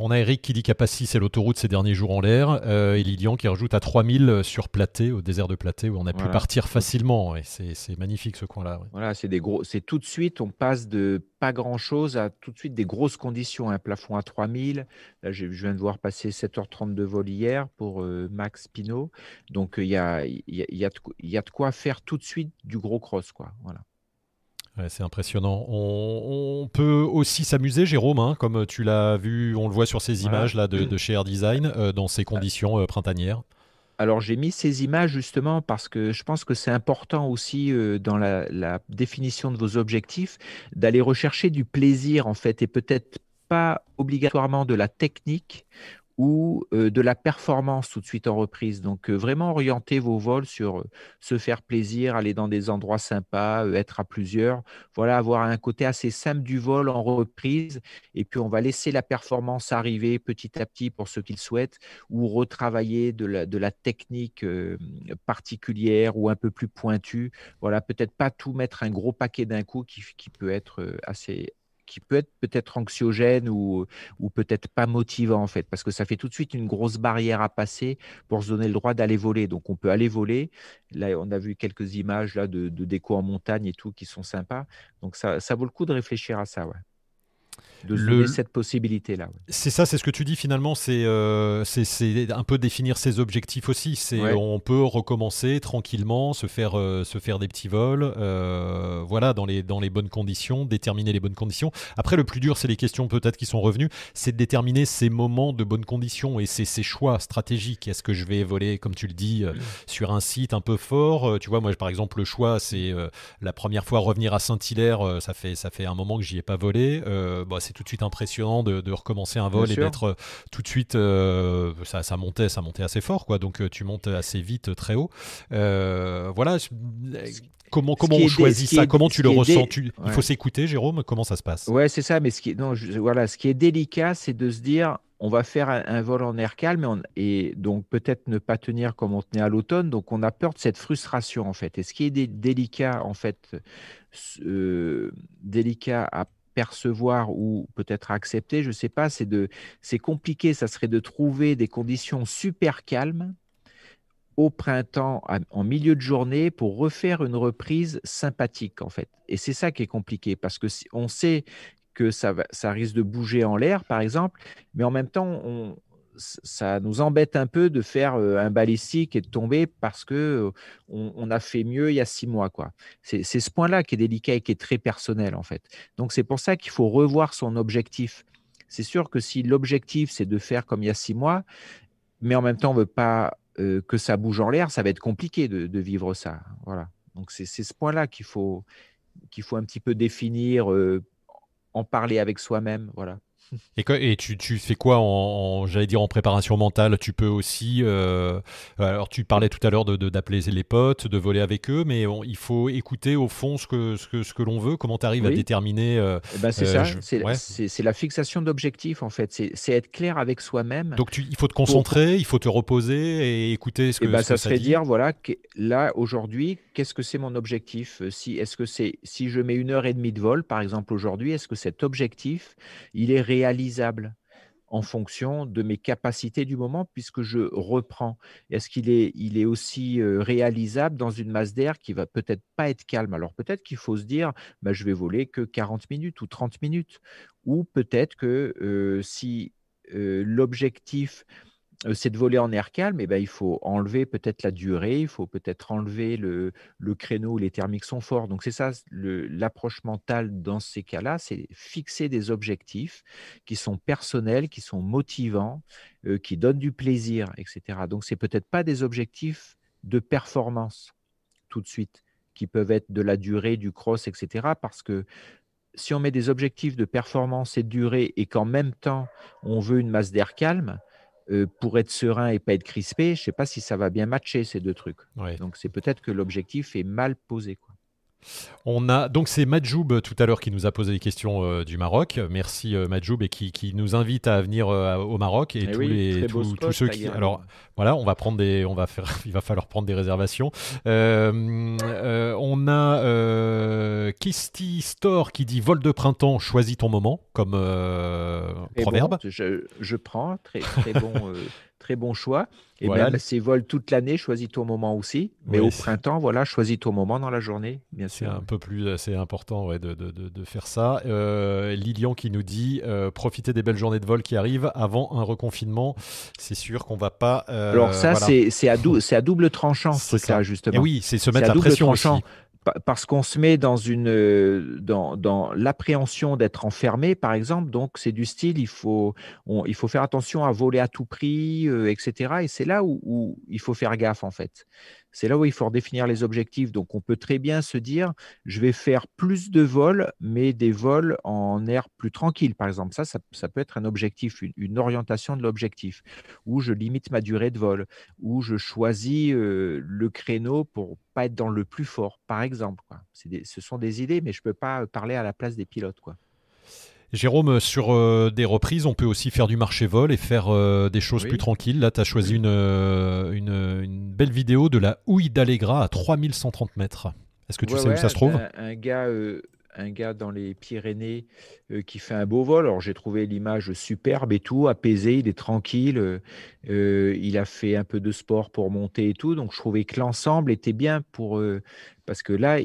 On a Eric qui dit qu'Apassi, c'est l'autoroute ces derniers jours en l'air. Euh, et Lilian qui rajoute à 3000 sur Platé, au désert de Platé, où on a pu partir facilement. Et c'est magnifique ce coin-là. Voilà, c'est des gros. C'est tout de suite, on passe de pas grand-chose à tout de suite des grosses conditions. Un plafond à 3000. Là, je, viens de voir passer 7h30 de vol hier pour euh, Max Pinot. Donc, il y a, y, a, y, a y a de quoi faire tout de suite du gros cross. Quoi. Voilà c'est impressionnant. On, peut aussi s'amuser, Jérôme, hein, comme tu l'as vu, on le voit sur ces images là de, chez Air Design, euh, dans ces conditions euh, printanières. Alors j'ai mis ces images justement parce que je pense que c'est important aussi euh, dans la, la, définition de vos objectifs d'aller rechercher du plaisir en fait et peut-être pas obligatoirement de la technique ou de la performance tout de suite en reprise. Donc vraiment orienter vos vols sur se faire plaisir, aller dans des endroits sympas, être à plusieurs. Voilà, avoir un côté assez simple du vol en reprise. Et puis on va laisser la performance arriver petit à petit pour ceux qui le souhaitent, ou retravailler de la, technique particulière ou un peu plus pointue. Voilà, peut-être pas tout mettre un gros paquet d'un coup qui peut être assez, qui peut être peut-être anxiogène ou, peut-être pas motivant en fait, parce que ça fait tout de suite une grosse barrière à passer pour se donner le droit d'aller voler. Donc on peut aller voler. Là, on a vu quelques images là de, déco en montagne et tout qui sont sympas. Donc ça, ça vaut le coup de réfléchir à ça. De donner cette possibilité-là. C'est ça, c'est ce que tu dis finalement, c'est euh, un peu définir ses objectifs aussi. C'est On peut recommencer tranquillement, se faire, euh, se faire des petits vols, euh, voilà, dans les, dans les bonnes conditions, déterminer les bonnes conditions. Après, le plus dur, c'est les questions peut-être qui sont revenues, c'est de déterminer ces moments de bonnes conditions et c'est ces choix stratégiques. Est-ce que je vais voler, comme tu le dis, sur un site un peu fort Tu vois, moi, par exemple, le choix, c'est la première fois revenir à Saint-Hilaire, ça, fait, ça fait un moment que j'y ai pas volé. Bah, c'est tout de suite impressionnant de, recommencer un vol et d'être euh, tout de suite euh, ça, ça, montait ça montait assez fort quoi. Donc euh, tu montes assez vite très haut. Voilà Comment, comment on choisit ça? Comment tu le ressens? Il faut s'écouter, Jérôme? Comment ça se passe? Ouais, c'est ça. Mais ce qui, non, voilà, ce qui est délicat, c'est de se dire on va faire un, vol en air calme et, donc peut-être ne pas tenir comme on tenait à l'automne. Donc on a peur de cette frustration en fait. Et ce qui est délicat en fait, délicat à percevoir ou peut-être accepter, je ne sais pas, c'est de, c'est compliqué, ça serait de trouver des conditions super calmes au printemps, en milieu de journée, pour refaire une reprise sympathique, en fait. Et c'est ça qui est compliqué, parce que on sait que ça, va, ça risque de bouger en l'air, par exemple, mais en même temps, on, ça nous embête un peu de faire euh, un balistique et de tomber parce que euh, on, a fait mieux il y a six mois. quoi. C'est ce point-là qui est délicat et qui est très personnel en fait. Donc c'est pour ça qu'il faut revoir son objectif. C'est sûr que si l'objectif c'est de faire comme il y a six mois, mais en même temps on veut pas euh, que ça bouge en l'air, ça va être compliqué de, vivre ça. Voilà. Donc c'est ce point-là qu'il faut qu'il faut un petit peu définir, en parler avec soi-même. Voilà. Et, et tu, tu, fais quoi en, j'allais dire en préparation mentale? Tu peux aussi, euh, alors tu parlais tout à l'heure de, d'appeler les potes, de voler avec eux, mais il faut écouter au fond ce que, ce que, ce que l'on veut. Comment tu arrives à déterminer euh, eh ben, C'est euh, ça, c'est, la fixation d'objectifs en fait. C'est, être clair avec soi-même. Donc tu, il faut te concentrer, il faut te reposer et écouter ce eh que, ben, ça serait dire voilà, là aujourd'hui, qu'est-ce que c'est mon objectif? Si, est-ce que c'est, si je mets une heure et demie de vol par exemple aujourd'hui, est-ce que cet objectif il est réel réalisable en fonction de mes capacités du moment, puisque je reprends. Est-ce qu'il est, aussi euh, réalisable dans une masse d'air qui va peut-être pas être calme? Alors peut-être qu'il faut se dire, bah, je vais voler que 40 minutes ou 30 minutes, ou peut-être que euh, si euh, l'objectif c'est de voler en air calme, et ben, il faut enlever peut-être la durée, il faut peut-être enlever le, créneau où les thermiques sont forts. Donc c'est ça, l'approche mentale dans ces cas-là, c'est fixer des objectifs qui sont personnels, qui sont motivants, qui donnent du plaisir, etc. Donc c'est peut-être pas des objectifs de performance tout de suite, qui peuvent être de la durée, du cross, etc. Parce que si on met des objectifs de performance et de durée et qu'en même temps on veut une masse d'air calme, euh, pour être serein et pas être crispé, je ne sais pas si ça va bien matcher ces deux trucs. Donc c'est peut-être que l'objectif est mal posé. Quoi. On a donc c'est Majoub euh, tout à l'heure qui nous a posé des questions euh, du Maroc. Merci euh, Majoub et qui, nous invite à venir au Maroc et, eh tous les tous, ceux qui alors voilà on va prendre des on va faire il va falloir prendre des réservations. on a Kisty Store qui dit vol de printemps choisis ton moment comme proverbe. je, je, prends très très bon très bon choix. Et voilà. même ces vols toute l'année, choisis ton moment aussi. Mais au printemps, voilà, choisis ton moment dans la journée, bien sûr. C'est un peu plus, c'est important ouais, de, de, de, faire ça. Euh, Lilian qui nous dit euh, profitez des belles journées de vol qui arrivent avant un reconfinement. C'est sûr qu'on va pas. Euh, Alors ça, c'est à, à, double tranchant ce truc-là justement. Et oui, c'est se mettre la pression tranchant. aussi parce qu'on se met dans une euh, dans, dans l'appréhension d'être enfermé, par exemple. Donc c'est du style, il faut il faut faire attention à voler à tout prix, euh, etc. Et c'est là où, où, il faut faire gaffe en fait. C'est là où il faut redéfinir les objectifs. Donc, on peut très bien se dire, je vais faire plus de vols, mais des vols en air plus tranquille, par exemple. Ça, ça, peut être un objectif, une, orientation de l'objectif, où je limite ma durée de vol, où je choisis euh, le créneau pour pas être dans le plus fort, par exemple. Ce sont des idées, mais je ne peux pas parler à la place des pilotes. Jérôme, sur euh, des reprises, on peut aussi faire du marché vol et faire euh, des choses plus tranquilles. Là, tu as choisi euh, une, une, belle vidéo de la houille d'Allegra à 3130 mètres. Est-ce que tu sais où ça se trouve? un, gars, un gars dans les Pyrénées qui fait un beau vol. Alors, j'ai trouvé l'image superbe et tout, apaisé, il est tranquille. il a fait un peu de sport pour monter et tout. Donc, je trouvais que l'ensemble était bien pour parce que là,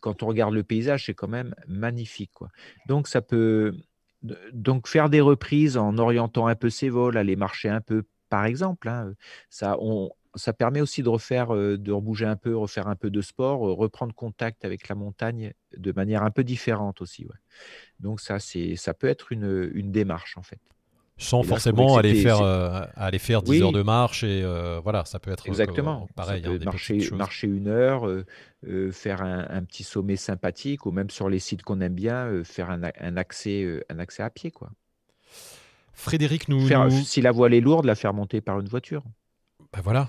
quand on regarde le paysage, c'est quand même magnifique. Quoi. Donc, ça peut. Donc faire des reprises en orientant un peu ses vols, aller marcher un peu, par exemple, hein, ça, on, ça permet aussi de refaire, de rebouger un peu, refaire un peu de sport, reprendre contact avec la montagne de manière un peu différente aussi. Donc ça, c'est, ça peut être une, une démarche en fait sans forcément aller faire, euh, aller faire 10 heures de marche et euh, voilà, ça peut être euh, Exactement. pareil. Hein, marcher, marcher une heure, faire un, petit sommet sympathique ou même sur les sites qu'on aime bien, faire un, un, accès, un accès à pied. Quoi. Frédéric nous, Si la voile est lourde, la faire monter par une voiture. Ben voilà,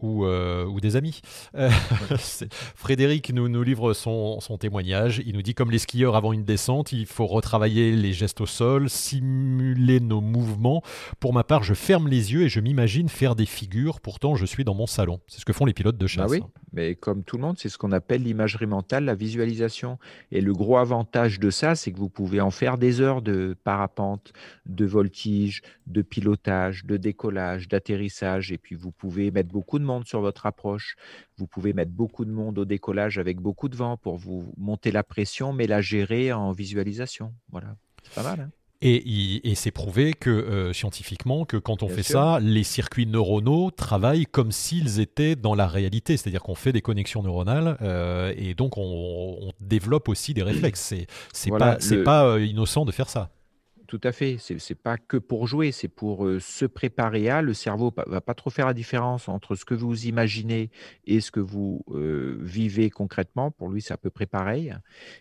ou, euh, ou, des amis. Euh, Frédéric nous, nous livre son, son, témoignage. Il nous dit comme les skieurs avant une descente, il faut retravailler les gestes au sol, simuler nos mouvements. Pour ma part, je ferme les yeux et je m'imagine faire des figures. Pourtant, je suis dans mon salon. C'est ce que font les pilotes de bah chasse. oui, mais comme tout le monde, c'est ce qu'on appelle l'imagerie mentale, la visualisation. Et le gros avantage de ça, c'est que vous pouvez en faire des heures de parapente, de voltige, de pilotage, de décollage, d'atterrissage. Et puis, vous pouvez mettre beaucoup de sur votre approche. Vous pouvez mettre beaucoup de monde au décollage avec beaucoup de vent pour vous monter la pression, mais la gérer en visualisation. Voilà, c'est pas mal. Hein. et, c'est prouvé que euh, scientifiquement que quand on fait ça, les circuits neuronaux travaillent comme s'ils étaient dans la réalité, c'est-à-dire qu'on fait des connexions neuronales euh, et donc on, développe aussi des réflexes. C'est c'est pas c'est pas euh, innocent de faire ça. Tout à fait. C'est n'est pas que pour jouer, c'est pour se préparer à. Le cerveau ne va pas trop faire la différence entre ce que vous imaginez et ce que vous vivez concrètement. Pour lui, c'est à peu près pareil.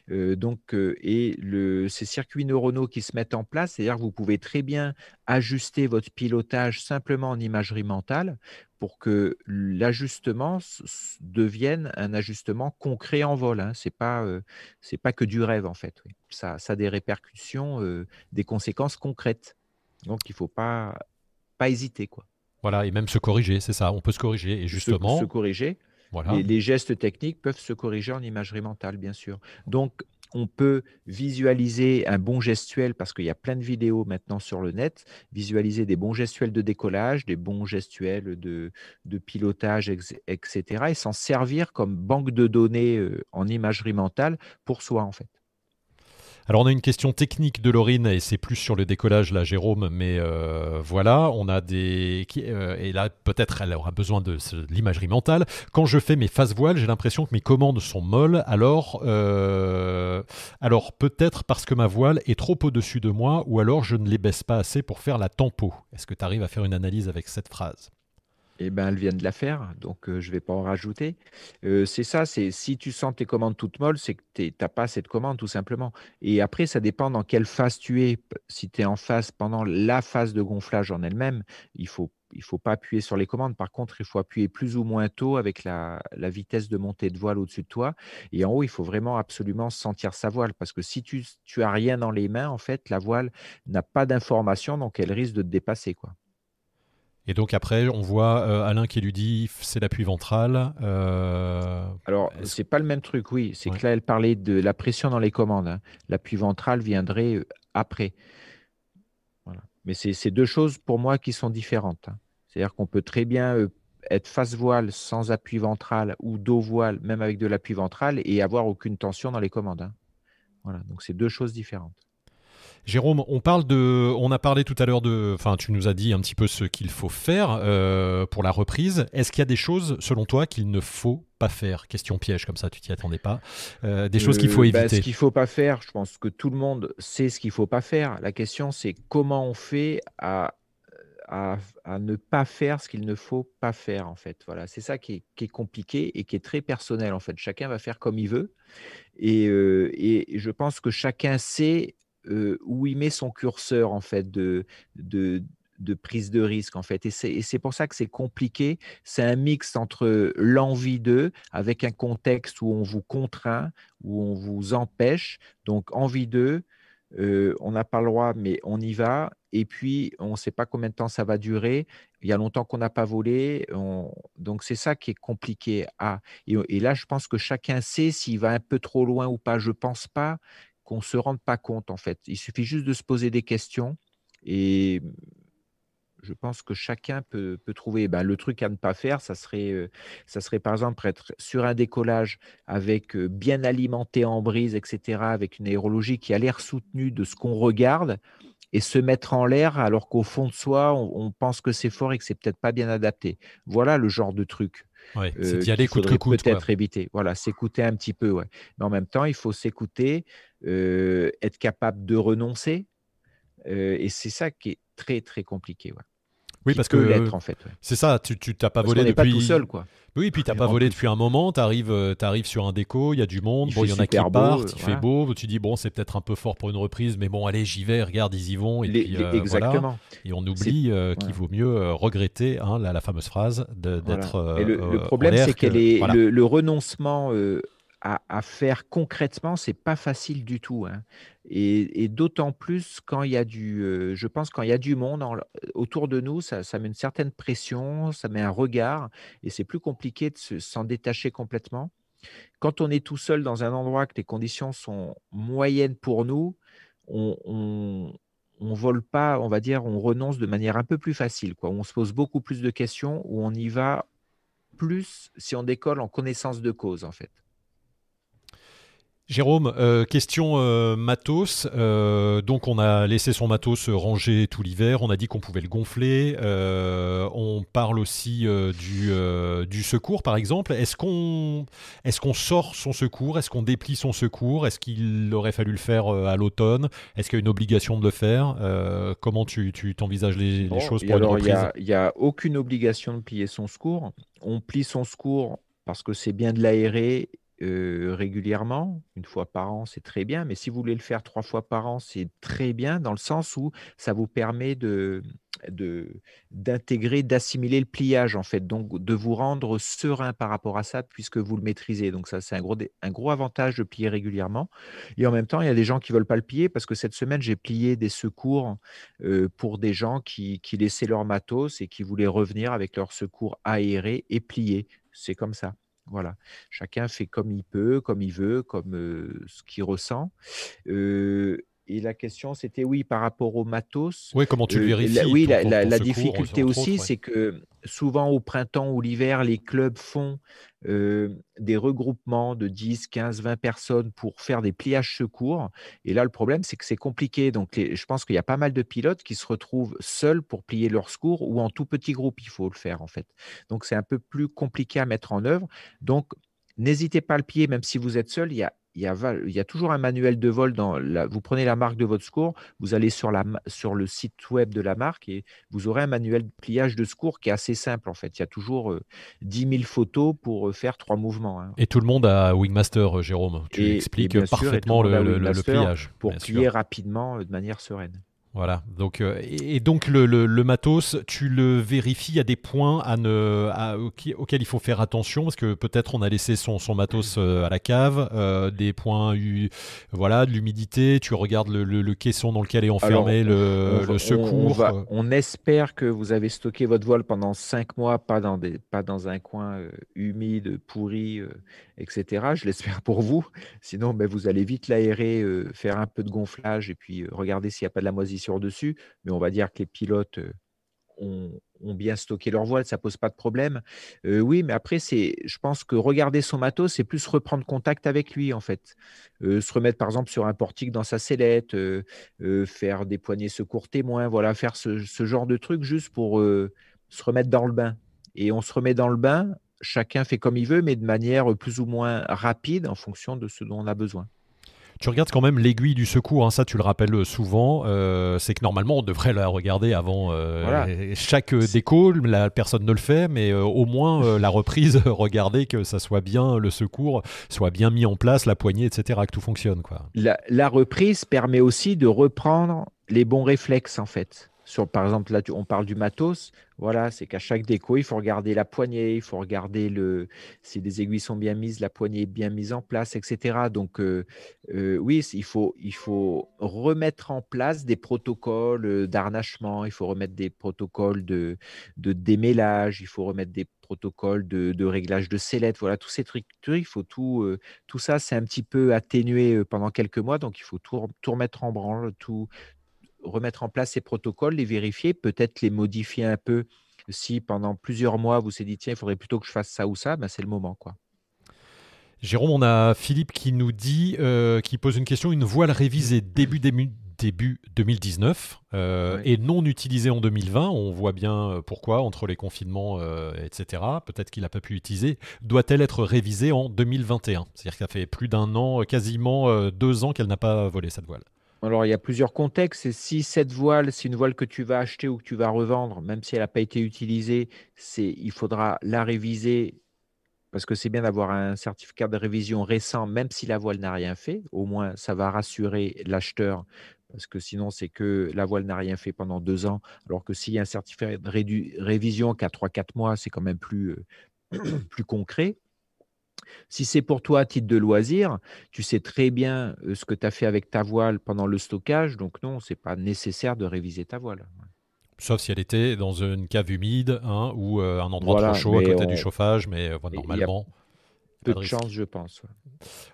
donc, et le, ces circuits neuronaux qui se mettent en place, c'est-à-dire que vous pouvez très bien ajuster votre pilotage simplement en imagerie mentale pour que l'ajustement devienne un ajustement concret en vol. Hein. Ce n'est pas, pas que du rêve, en fait. Ça, ça, a des répercussions, des conséquences concrètes. Donc, il ne faut pas, pas hésiter. Quoi. Voilà, et même se corriger, c'est ça. On peut se corriger. Et justement. Se, corriger. Voilà. Les, les, gestes techniques peuvent se corriger en imagerie mentale, bien sûr. Donc, on peut visualiser un bon gestuel, parce qu'il y a plein de vidéos maintenant sur le net, visualiser des bons gestuels de décollage, des bons gestuels de, pilotage, etc., et s'en servir comme banque de données euh, en imagerie mentale pour soi, en fait. Alors on a une question technique de Laurine et c'est plus sur le décollage là, Jérôme, mais euh, voilà, on a des euh, et là peut-être elle aura besoin de, l'imagerie mentale. Quand je fais mes phases voiles, j'ai l'impression que mes commandes sont molles. Alors euh, alors peut-être parce que ma voile est trop au-dessus de moi ou alors je ne les baisse pas assez pour faire la tempo. Est-ce que tu arrives à faire une analyse avec cette phrase? Eh ben, elle vient de la faire, donc je ne vais pas en rajouter. c'est ça, c'est si tu sens tes commandes toutes molles, c'est que tu n'as pas cette commande, tout simplement. Et après, ça dépend dans quelle phase tu es. Si tu es en phase pendant la phase de gonflage en elle-même, il ne faut, pas appuyer sur les commandes. Par contre, il faut appuyer plus ou moins tôt avec la, la vitesse de montée de voile au-dessus de toi. Et en haut, il faut vraiment absolument sentir sa voile, parce que si tu n'as rien dans les mains, en fait, la voile n'a pas d'information, donc elle risque de te dépasser. quoi. Et donc après, on voit euh, Alain qui lui dit c'est l'appui ventral. Euh, Alors, c'est pas le même truc, oui. C'est que là, elle parlait de la pression dans les commandes. Hein. L'appui ventral viendrait euh, après. Voilà. Mais c'est deux choses pour moi qui sont différentes. Hein. C'est-à-dire qu'on peut très bien être face voile sans appui ventral ou dos voile, même avec de l'appui ventral, et avoir aucune tension dans les commandes. Hein. Voilà. Donc, c'est deux choses différentes. Jérôme, on parle de, on a parlé tout à l'heure de, enfin, tu nous as dit un petit peu ce qu'il faut faire euh, pour la reprise. Est-ce qu'il y a des choses, selon toi, qu'il ne faut pas faire? Question piège, comme ça, tu t'y attendais pas. Euh, des choses qu'il faut euh, bah, éviter. ce qu'il faut pas faire, je pense que tout le monde sait ce qu'il faut pas faire. La question, c'est comment on fait à à, ne pas faire ce qu'il ne faut pas faire en fait. Voilà, c'est ça qui est, compliqué et qui est très personnel en fait. Chacun va faire comme il veut et, et je pense que chacun sait où il met son curseur en fait de, de, prise de risque en fait. Et c'est pour ça que c'est compliqué. C'est un mix entre l'envie d'eux avec un contexte où on vous contraint, où on vous empêche. Donc envie d'eux, on n'a pas le droit, mais on y va. Et puis, on ne sait pas combien de temps ça va durer. Il y a longtemps qu'on n'a pas volé. Donc, c'est ça qui est compliqué. À... Et, et, là, je pense que chacun sait s'il va un peu trop loin ou pas. Je ne pense pas qu'on ne se rende pas compte en fait. Il suffit juste de se poser des questions et je pense que chacun peut, trouver. Ben, le truc à ne pas faire, ça serait, euh, ça serait par exemple être sur un décollage avec euh, bien alimenté en brise, etc., avec une aérologie qui a l'air soutenue de ce qu'on regarde et se mettre en l'air alors qu'au fond de soi, on, pense que c'est fort et que c'est peut-être pas bien adapté. Voilà le genre de truc. Ouais, c'est d'y aller coûte que coûte. Peut-être éviter. Voilà, s'écouter un petit peu. Ouais. Mais en même temps, il faut s'écouter, être capable de renoncer. et c'est ça qui est très, très compliqué. Ouais. Oui, parce que en fait. C'est ça, tu tu t'as pas volé depuis. pas tout seul, quoi. Oui, puis t'as pas volé depuis un moment. Tu arrives, euh, arrives sur un déco, il y a du monde. Il bon, il y en a qui partent, il fait beau. Tu dis bon, c'est peut-être un peu fort pour une reprise, mais bon, allez, j'y vais. Regarde, ils y vont. Et puis, euh, exactement. Et on oublie euh, qu'il vaut mieux regretter hein, la, fameuse phrase d'être. le, problème, c'est que le, renoncement à, faire concrètement, c'est pas facile du tout. Hein. Et, d'autant plus quand il y a du, euh, je pense, quand il y a du monde autour de nous, ça, met une certaine pression, ça met un regard, et c'est plus compliqué de s'en détacher complètement. Quand on est tout seul dans un endroit que les conditions sont moyennes pour nous, on, on, vole pas, on va dire, on renonce de manière un peu plus facile. Quoi. On se pose beaucoup plus de questions, où on y va plus si on décolle en connaissance de cause, en fait. Jérôme, euh, question euh, matos. Euh, donc on a laissé son matos rangé tout l'hiver, on a dit qu'on pouvait le gonfler. on parle aussi du, du, secours par exemple. Est-ce qu'on est qu'on sort son secours? Est-ce qu'on déplie son secours? Est-ce qu'il aurait fallu le faire à l'automne? Est-ce qu'il y a une obligation de le faire? Comment tu t'envisages les, les, choses pour alors, Il n'y a, a, aucune obligation de plier son secours. On plie son secours parce que c'est bien de l'aérer régulièrement, une fois par an, c'est très bien, mais si vous voulez le faire trois fois par an, c'est très bien dans le sens où ça vous permet de d'intégrer, d'assimiler le pliage en fait, donc de vous rendre serein par rapport à ça puisque vous le maîtrisez. Donc ça, c'est un gros, avantage de plier régulièrement. Et en même temps, il y a des gens qui veulent pas le plier parce que cette semaine, j'ai plié des secours pour des gens qui, qui laissaient leur matos et qui voulaient revenir avec leur secours aéré et plié. C'est comme ça. Voilà, chacun fait comme il peut, comme il veut, comme ce qu'il ressent. Et la question, c'était oui, par rapport au matos. Oui, comment tu le vérifies Oui, la, difficulté aussi, c'est que souvent au printemps ou l'hiver, les clubs font des regroupements de 10, 15, 20 personnes pour faire des pliages secours. Et là, le problème, c'est que c'est compliqué. Donc, je pense qu'il y a pas mal de pilotes qui se retrouvent seuls pour plier leur secours ou en tout petit groupe, il faut le faire en fait. Donc, c'est un peu plus compliqué à mettre en œuvre. Donc, n'hésitez pas à le plier, même si vous êtes seul. Il y a il y, a, toujours un manuel de vol. Dans la, vous prenez la marque de votre secours, vous allez sur, la, sur le site web de la marque et vous aurez un manuel de pliage de secours qui est assez simple en fait. Il y a toujours 10 euh, 000 photos pour euh, faire trois mouvements. Hein. Et tout le monde a Wingmaster, euh, Jérôme. Tu expliques parfaitement le, pliage. Pour plier rapidement de manière sereine. Voilà. Donc, euh, et, donc le, matos, tu le vérifies à des points à ne, auxquels il faut faire attention parce que peut-être on a laissé son, son matos euh, à la cave, euh, des points, voilà, de l'humidité. Tu regardes le, caisson dans lequel est enfermé le, secours. On, espère que vous avez stocké votre voile pendant cinq mois, pas dans des, pas dans un coin humide, pourri, etc. Je l'espère pour vous. Sinon, ben, vous allez vite l'aérer, faire un peu de gonflage et puis regarder s'il n'y a pas de la moisissure dessus, mais on va dire que les pilotes ont, bien stocké leur voile, ça pose pas de problème. oui, mais après, c'est, je pense que regarder son matos, c'est plus reprendre contact avec lui, en fait. se remettre, par exemple, sur un portique dans sa sellette, faire des poignées secours témoins, voilà, faire ce, ce genre de truc juste pour se remettre dans le bain. Et on se remet dans le bain, chacun fait comme il veut, mais de manière plus ou moins rapide en fonction de ce dont on a besoin. Tu regardes quand même l'aiguille du secours, hein, ça tu le rappelles souvent. Euh, c'est que normalement on devrait la regarder avant euh, chaque déco. La personne ne le fait, mais euh, au moins la reprise, regarder que ça soit bien le secours, soit bien mis en place, la poignée, etc., que tout fonctionne. Quoi. la reprise permet aussi de reprendre les bons réflexes en fait par exemple, là, on parle du matos. Voilà, c'est qu'à chaque déco, il faut regarder la poignée, il faut regarder si les aiguilles sont bien mises, la poignée est bien mise en place, etc. Donc, euh, euh, oui, il faut, remettre en place des protocoles euh, d'arnachement, il faut remettre des protocoles de, démêlage, il faut remettre des protocoles de, réglage de sellette. Voilà, tous ces trucs, il faut tout, tout ça, c'est un petit peu atténué pendant quelques mois, donc il faut tout, tout remettre en branle, tout, remettre en place ces protocoles, les vérifier, peut-être les modifier un peu. Si pendant plusieurs mois, vous vous êtes dit, tiens, il faudrait plutôt que je fasse ça ou ça, ben, c'est le moment. quoi. Jérôme, on a Philippe qui nous dit, qui pose une question, une voile révisée début, début, début 2019 euh, et non utilisé en 2020. On voit bien euh, pourquoi, entre les confinements, euh, etc. Peut-être qu'il n'a pas pu utiliser. Doit-elle être révisée en 2021 C'est-à-dire qu'elle fait plus d'un an, quasiment deux ans qu'elle n'a pas volé cette voile. Alors, il y a plusieurs contextes. Si cette voile, c'est une voile que tu vas acheter ou que tu vas revendre, même si elle n'a pas été utilisée, il faudra la réviser parce que c'est bien d'avoir un certificat de révision récent, même si la voile n'a rien fait. Au moins, ça va rassurer l'acheteur parce que sinon, c'est que la voile n'a rien fait pendant deux ans, alors que s'il y a un certificat de révision qui a trois, quatre mois, c'est quand même plus, euh, plus concret. Si c'est pour toi à titre de loisir, tu sais très bien ce que tu as fait avec ta voile pendant le stockage, donc non, ce n'est pas nécessaire de réviser ta voile. Sauf si elle était dans une cave humide hein, ou euh, un endroit trop chaud à côté du chauffage, mais normalement peu de, chance, je pense.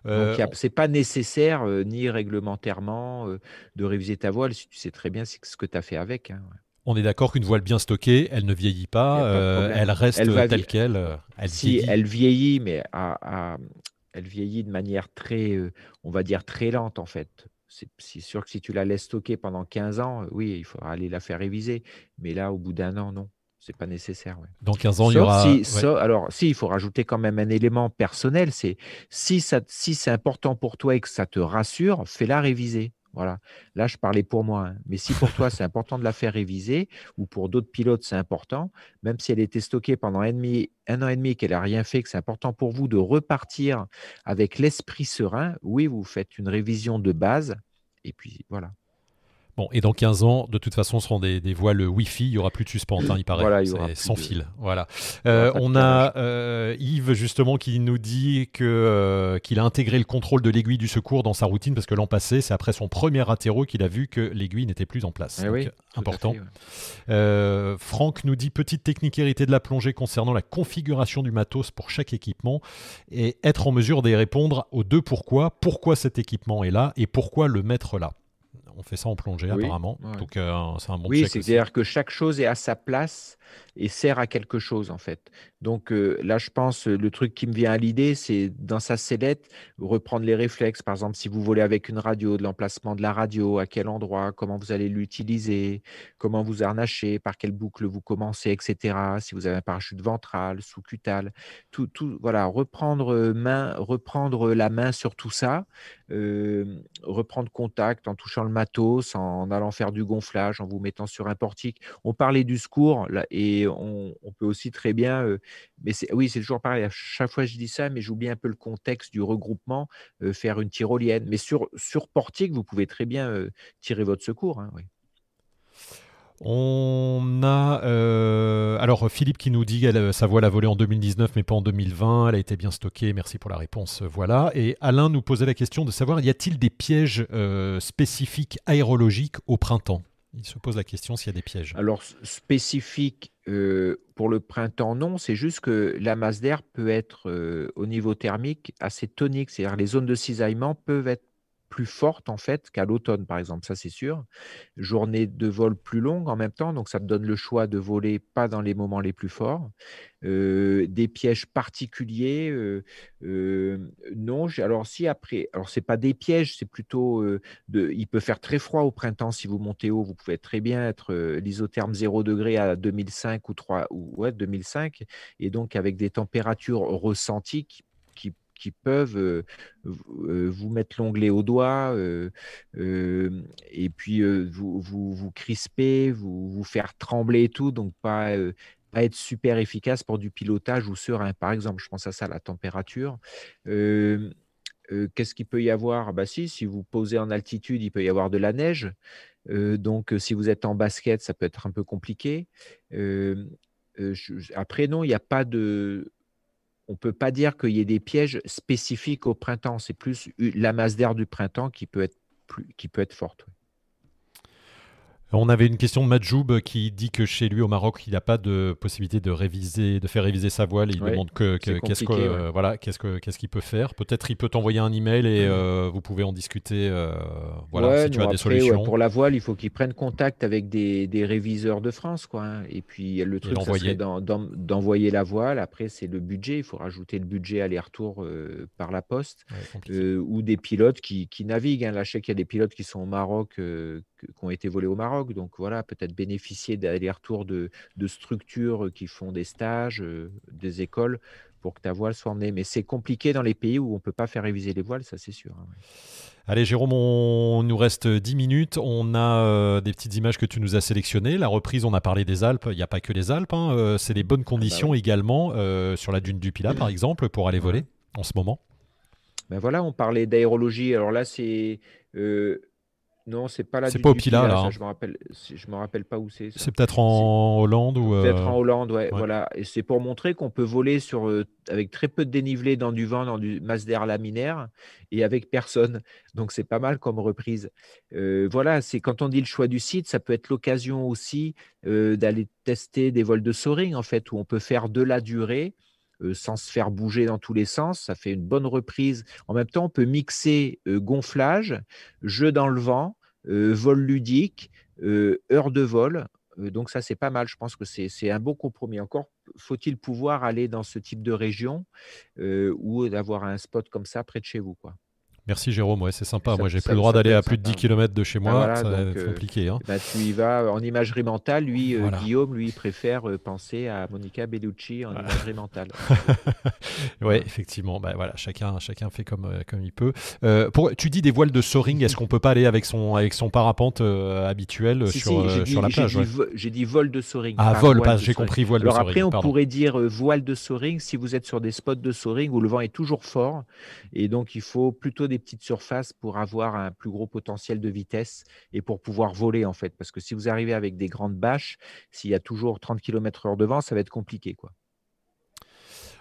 Euh, c'est pas nécessaire, ni réglementairement, de réviser ta voile si tu sais très bien ce que tu as fait avec. Hein, On est d'accord qu'une voile bien stockée, elle ne vieillit pas, elle reste telle qu'elle. Elle si, vieillit. elle vieillit, mais elle vieillit de manière très, on va dire, très lente en fait. C'est sûr que si tu la laisses stocker pendant 15 ans, oui, il faudra aller la faire réviser. Mais là, au bout d'un an, non c'est pas nécessaire. Dans 15 ans, il y aura. alors, si, il faut rajouter quand même un élément personnel, c'est si, ça, si c'est important pour toi et que ça te rassure, fais-la réviser. Voilà. Là, je parlais pour moi. Hein. Mais si pour toi, c'est important de la faire réviser, ou pour d'autres pilotes, c'est important, même si elle était stockée pendant un, un an et demi et qu'elle n'a rien fait, que c'est important pour vous de repartir avec l'esprit serein, oui, vous faites une révision de base. Et puis, voilà. Bon, et dans 15 ans, de toute façon, ce seront des, des voiles Wi-Fi, il n'y aura plus de suspente, hein, il paraît. Voilà, il y aura sans fil. Voilà. Euh, on a euh, Yves, justement, qui nous dit que, euh, qu'il a intégré le contrôle de l'aiguille du secours dans sa routine, parce que l'an passé, c'est après son premier atterro qu'il a vu que l'aiguille n'était plus en place. Eh important. Franck nous dit petite technique héritée de la plongée concernant la configuration du matos pour chaque équipement et être en mesure d'y répondre aux deux pourquoi. Pourquoi cet équipement est là et pourquoi le mettre là? On fait ça en plongée apparemment. Donc euh, c'est un bon Oui, c'est-à-dire que chaque chose est à sa place et sert à quelque chose en fait. Donc euh, là, je pense, le truc qui me vient à l'idée, c'est dans sa sellette, reprendre les réflexes. Par exemple, si vous volez avec une radio, de l'emplacement de la radio, à quel endroit, comment vous allez l'utiliser, comment vous harnachez, par quelle boucle vous commencez, etc. Si vous avez un parachute ventral, sous-cutal, tout, tout, voilà, reprendre main, reprendre la main sur tout ça, euh, reprendre contact en touchant le matos, en allant faire du gonflage, en vous mettant sur un portique. On parlait du secours et on, peut aussi très bien, euh, mais oui, c'est toujours pareil. À chaque fois, je dis ça, mais j'oublie un peu le contexte du regroupement, euh, faire une tyrolienne. Mais sur, portique, vous pouvez très bien tirer votre secours. Hein. On a euh, alors Philippe qui nous dit que sa voile a volé en 2019 mais pas en 2020, elle a été bien stockée, merci pour la réponse, voilà. Et Alain nous posait la question de savoir y a-t-il des pièges euh, spécifiques aérologiques au printemps? Il se pose la question s'il y a des pièges. Alors spécifiques euh, pour le printemps non, c'est juste que la masse d'air peut être au niveau thermique assez tonique, c'est-à-dire les zones de cisaillement peuvent être plus forte en fait qu'à l'automne, par exemple, ça c'est sûr. Journée de vol plus longue en même temps, donc ça te donne le choix de voler pas dans les moments les plus forts. Des pièges particuliers, euh, euh, non. Alors si après, alors c'est pas des pièges, c'est plutôt de, il peut faire très froid au printemps si vous montez haut, vous pouvez très bien être l'isotherme 0 degré à 2005 ou 3 ou ouais 2005 et donc avec des températures ressenties qui qui peuvent vous mettre l'onglet au doigt et puis vous, vous, vous, crisper, vous, vous faire trembler et tout, donc pas, pas être super efficace pour du pilotage ou serein. Par exemple, je pense à ça, la température. Qu'est-ce qu'il peut y avoir? Bah, si, si vous posez en altitude, il peut y avoir de la neige. donc, si vous êtes en basket, ça peut être un peu compliqué. après, non, il n'y a pas de on ne peut pas dire qu'il y ait des pièges spécifiques au printemps. C'est plus la masse d'air du printemps qui peut être, plus, qui peut être forte. On avait une question de Madjoub qui dit que chez lui au Maroc, il n'y a pas de possibilité de réviser, de faire réviser sa voile. Il demande que, qu'est-ce que, voilà, qu'est-ce que qu'est-ce qu'il peut faire. Peut-être il peut t'envoyer un email et euh, vous pouvez en discuter. Euh, voilà, si tu as des solutions. pour la voile, il faut qu'il prenne contact avec des, des, réviseurs de France, quoi. Hein. Et puis le truc, c'est d'envoyer la voile. Après, c'est le budget. Il faut rajouter le budget aller-retour euh, par la poste ou des pilotes qui, qui naviguent. Hein. Là, je sais qu'il y a des pilotes qui sont au Maroc qui ont été volés au Maroc. Donc voilà, peut-être bénéficier d'aller-retour de, structures qui font des stages, euh, des écoles pour que ta voile soit emmenée. Mais c'est compliqué dans les pays où on ne peut pas faire réviser les voiles, ça c'est sûr. Hein, Allez Jérôme, on nous reste 10 minutes. On a euh, des petites images que tu nous as sélectionnées. La reprise, on a parlé des Alpes. Il n'y a pas que les Alpes. Hein. Euh, c'est les bonnes ah bah conditions également sur la dune du Pilat, par exemple, pour aller voler en ce moment. Ben voilà, on parlait d'aérologie. Alors là, c'est non, c'est pas là. C'est pas au Pilat, là. Hein. je me rappelle, je me rappelle pas où c'est. C'est peut-être en Hollande ou. Peut-être euh, en Hollande, ouais, Voilà. Et c'est pour montrer qu'on peut voler sur euh, avec très peu de dénivelé dans du vent, dans du masse d'air laminaire et avec personne. Donc c'est pas mal comme reprise. Euh, voilà, c'est quand on dit le choix du site, ça peut être l'occasion aussi d'aller tester des vols de soaring en fait, où on peut faire de la durée sans se faire bouger dans tous les sens. Ça fait une bonne reprise. En même temps, on peut mixer euh, gonflage, jeu dans le vent, euh, vol ludique, heure de vol. donc ça, c'est pas mal. Je pense que c'est un bon compromis. Encore faut-il pouvoir aller dans ce type de région ou d'avoir un spot comme ça près de chez vous. Quoi. Merci Jérôme, ouais, c'est sympa. Moi, j'ai plus le droit d'aller à plus de 10 km de chez ah, moi. c'est euh, compliqué. Hein. Bah, tu y vas en imagerie mentale. Lui, euh, Guillaume, lui, préfère euh, penser à Monica Bellucci en imagerie mentale. oui, effectivement. Bah, voilà, chacun, chacun fait comme, comme il peut. pour, tu dis des voiles de soaring. Est-ce qu'on peut pas aller avec son, avec son parapente habituel sur, sur la plage J'ai dit, vol de soaring. Ah, vol, j'ai compris voile de soaring. Après, on pourrait dire voile de soaring si vous êtes sur des spots de soaring où le vent est toujours fort. Et donc, il faut plutôt des petites surfaces pour avoir un plus gros potentiel de vitesse et pour pouvoir voler en fait. Parce que si vous arrivez avec des grandes bâches, s'il y a toujours 30 km/h de vent, ça va être compliqué. quoi.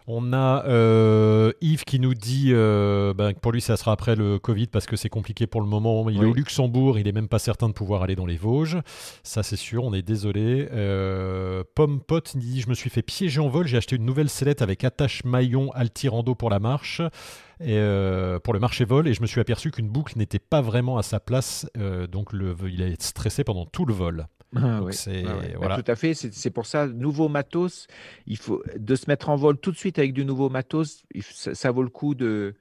On a euh, Yves qui nous dit euh, ben, que pour lui, ça sera après le Covid parce que c'est compliqué pour le moment. Il est au Luxembourg, il est même pas certain de pouvoir aller dans les Vosges. Ça, c'est sûr, on est désolé. Euh, Pomme Pot dit Je me suis fait piéger en vol. J'ai acheté une nouvelle sellette avec attache maillon altirando pour la marche. Et, pour le marché vol et je me suis aperçu qu'une boucle n'était pas vraiment à sa place donc le, il a stressé pendant tout le vol. Ah c'est bah, voilà. tout à fait. C'est pour ça, nouveau matos, il faut de se mettre en vol tout de suite avec du nouveau matos. Ça, vaut le coup de,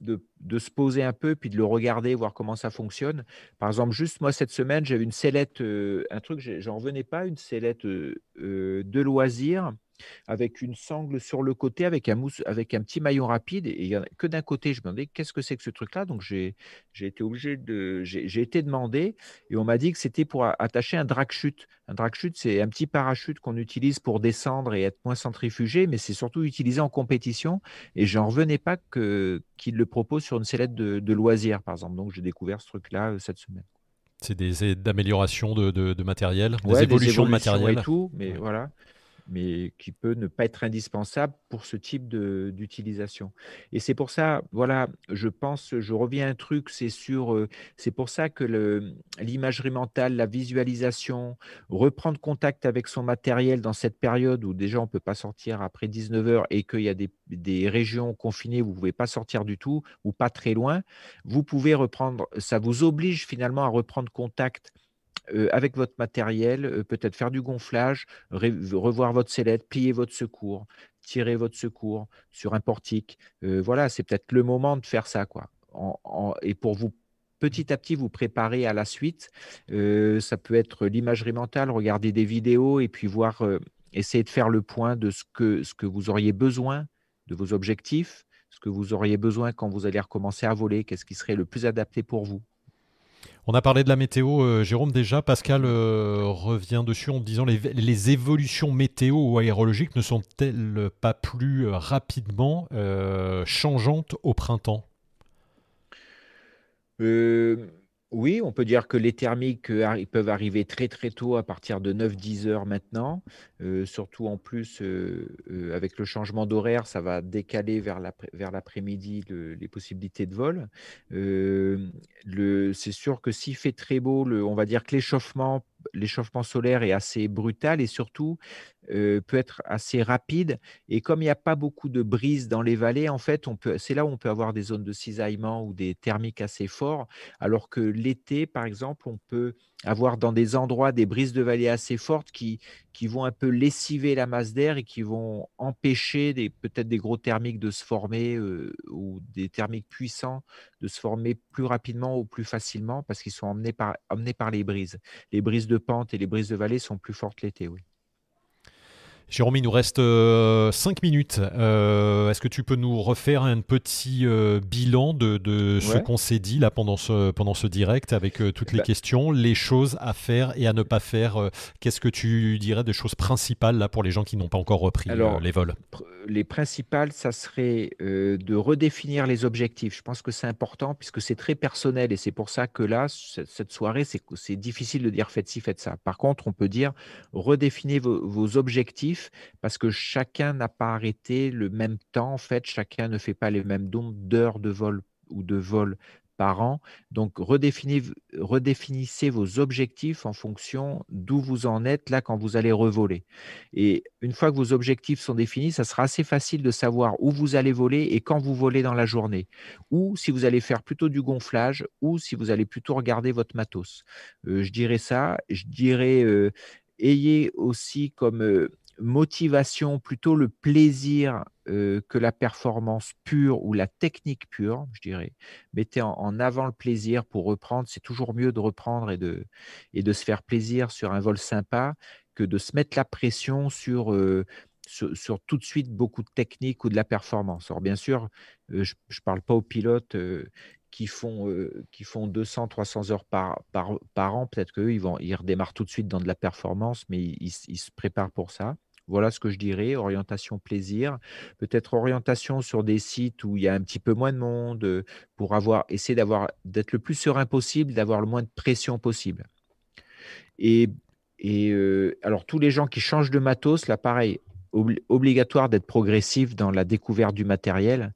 de, se poser un peu, puis de le regarder, voir comment ça fonctionne. Par exemple, juste moi cette semaine, j'avais une sellette, euh, un truc, j'en venais pas, une sellette euh, euh, de loisirs avec une sangle sur le côté, avec un, mousse, avec un petit maillon rapide. Et il n'y en a que d'un côté. Je me demandais qu'est-ce que c'est que ce truc-là? Donc j'ai été obligé de. J'ai été demandé et on m'a dit que c'était pour attacher un drag chute. Un drag chute, c'est un petit parachute qu'on utilise pour descendre et être moins centrifugé, mais c'est surtout utilisé en compétition. Et j'en revenais pas qu'il le propose sur une sellette de, loisirs, par exemple. Donc j'ai découvert ce truc-là euh, cette semaine. C'est des d'amélioration de, de, matériel, des, évolutions de matériel. et tout, mais voilà mais qui peut ne pas être indispensable pour ce type d'utilisation. Et c'est pour ça, voilà, je pense, je reviens à un truc, c'est euh, c'est pour ça que l'imagerie mentale, la visualisation, reprendre contact avec son matériel dans cette période où déjà on ne peut pas sortir après 19 heures et qu'il y a des, des, régions confinées où vous ne pouvez pas sortir du tout ou pas très loin, vous pouvez reprendre, ça vous oblige finalement à reprendre contact euh, avec votre matériel, euh, peut-être faire du gonflage, revoir votre sellette, plier votre secours, tirer votre secours sur un portique. Euh, voilà, c'est peut-être le moment de faire ça. quoi. et pour vous petit à petit vous préparer à la suite, ça peut être l'imagerie mentale, regarder des vidéos et puis voir, essayer de faire le point de ce que, ce que vous auriez besoin, de vos objectifs, ce que vous auriez besoin quand vous allez recommencer à voler, qu'est-ce qui serait le plus adapté pour vous? On a parlé de la météo, euh, Jérôme, déjà. Pascal euh, revient dessus en disant les, les évolutions météo ou aérologiques ne sont-elles pas plus euh, rapidement changeantes au printemps? Oui, on peut dire que les thermiques euh, peuvent arriver très très tôt à partir de 9-10 heures maintenant. Euh, surtout en plus, euh, avec le changement d'horaire, ça va décaler vers l'après-midi les possibilités de vol. c'est sûr que s'il fait très beau, on va dire que l'échauffement l'échauffement solaire est assez brutal et surtout peut être assez rapide. Et comme il n'y a pas beaucoup de brise dans les vallées, en fait, c'est là où on peut avoir des zones de cisaillement ou des thermiques assez forts. Alors que l'été, par exemple, on peut avoir dans des endroits des brises de vallée assez fortes qui vont un peu lessiver la masse d'air et qui vont empêcher peut-être des gros thermiques de se former ou des thermiques puissants de se former plus rapidement ou plus facilement parce qu'ils sont emmenés par, par les brises. Les brises de pente et les brises de vallée sont plus fortes l'été, oui. Jérôme, il nous reste 5 euh, minutes. Euh, est-ce que tu peux nous refaire un petit euh, bilan de, ce qu'on s'est dit là pendant ce, pendant ce direct avec toutes les bah questions, les choses à faire et à ne pas faire Qu'est-ce que tu dirais des choses principales là pour les gens qui n'ont pas encore repris les vols? Les principales, ça serait de redéfinir les objectifs. Je pense que c'est important puisque c'est très personnel et c'est pour ça que là, cette soirée, c'est difficile de dire faites ci, faites ça. Par contre, on peut dire redéfinir vos objectifs parce que chacun n'a pas arrêté le même temps. En fait, chacun ne fait pas les mêmes nombres d'heures de vol ou de vol par an. Donc, redéfinissez vos objectifs en fonction d'où vous en êtes là quand vous allez revoler. Et une fois que vos objectifs sont définis, ça sera assez facile de savoir où vous allez voler et quand vous volez dans la journée. Ou si vous allez faire plutôt du gonflage ou si vous allez plutôt regarder votre matos. Euh, je dirais ça. Je dirais, euh, ayez aussi comme euh, motivation, plutôt le plaisir que la performance pure ou la technique pure, je dirais. Mettez en, avant le plaisir pour reprendre. C'est toujours mieux de reprendre et de, et de se faire plaisir sur un vol sympa que de se mettre la pression sur, sur, tout de suite beaucoup de technique ou de la performance. Alors bien sûr, je ne parle pas aux pilotes qui font, qui font 200, 300 heures par, par, par an. Peut-être qu'eux, ils, ils redémarrent tout de suite dans de la performance, mais ils se préparent pour ça. Voilà ce que je dirais, orientation plaisir. Peut-être orientation sur des sites où il y a un petit peu moins de monde pour avoir, essayer d'être le plus serein possible, d'avoir le moins de pression possible. Et, et alors, tous les gens qui changent de matos, là, pareil, obligatoire d'être progressif dans la découverte du matériel.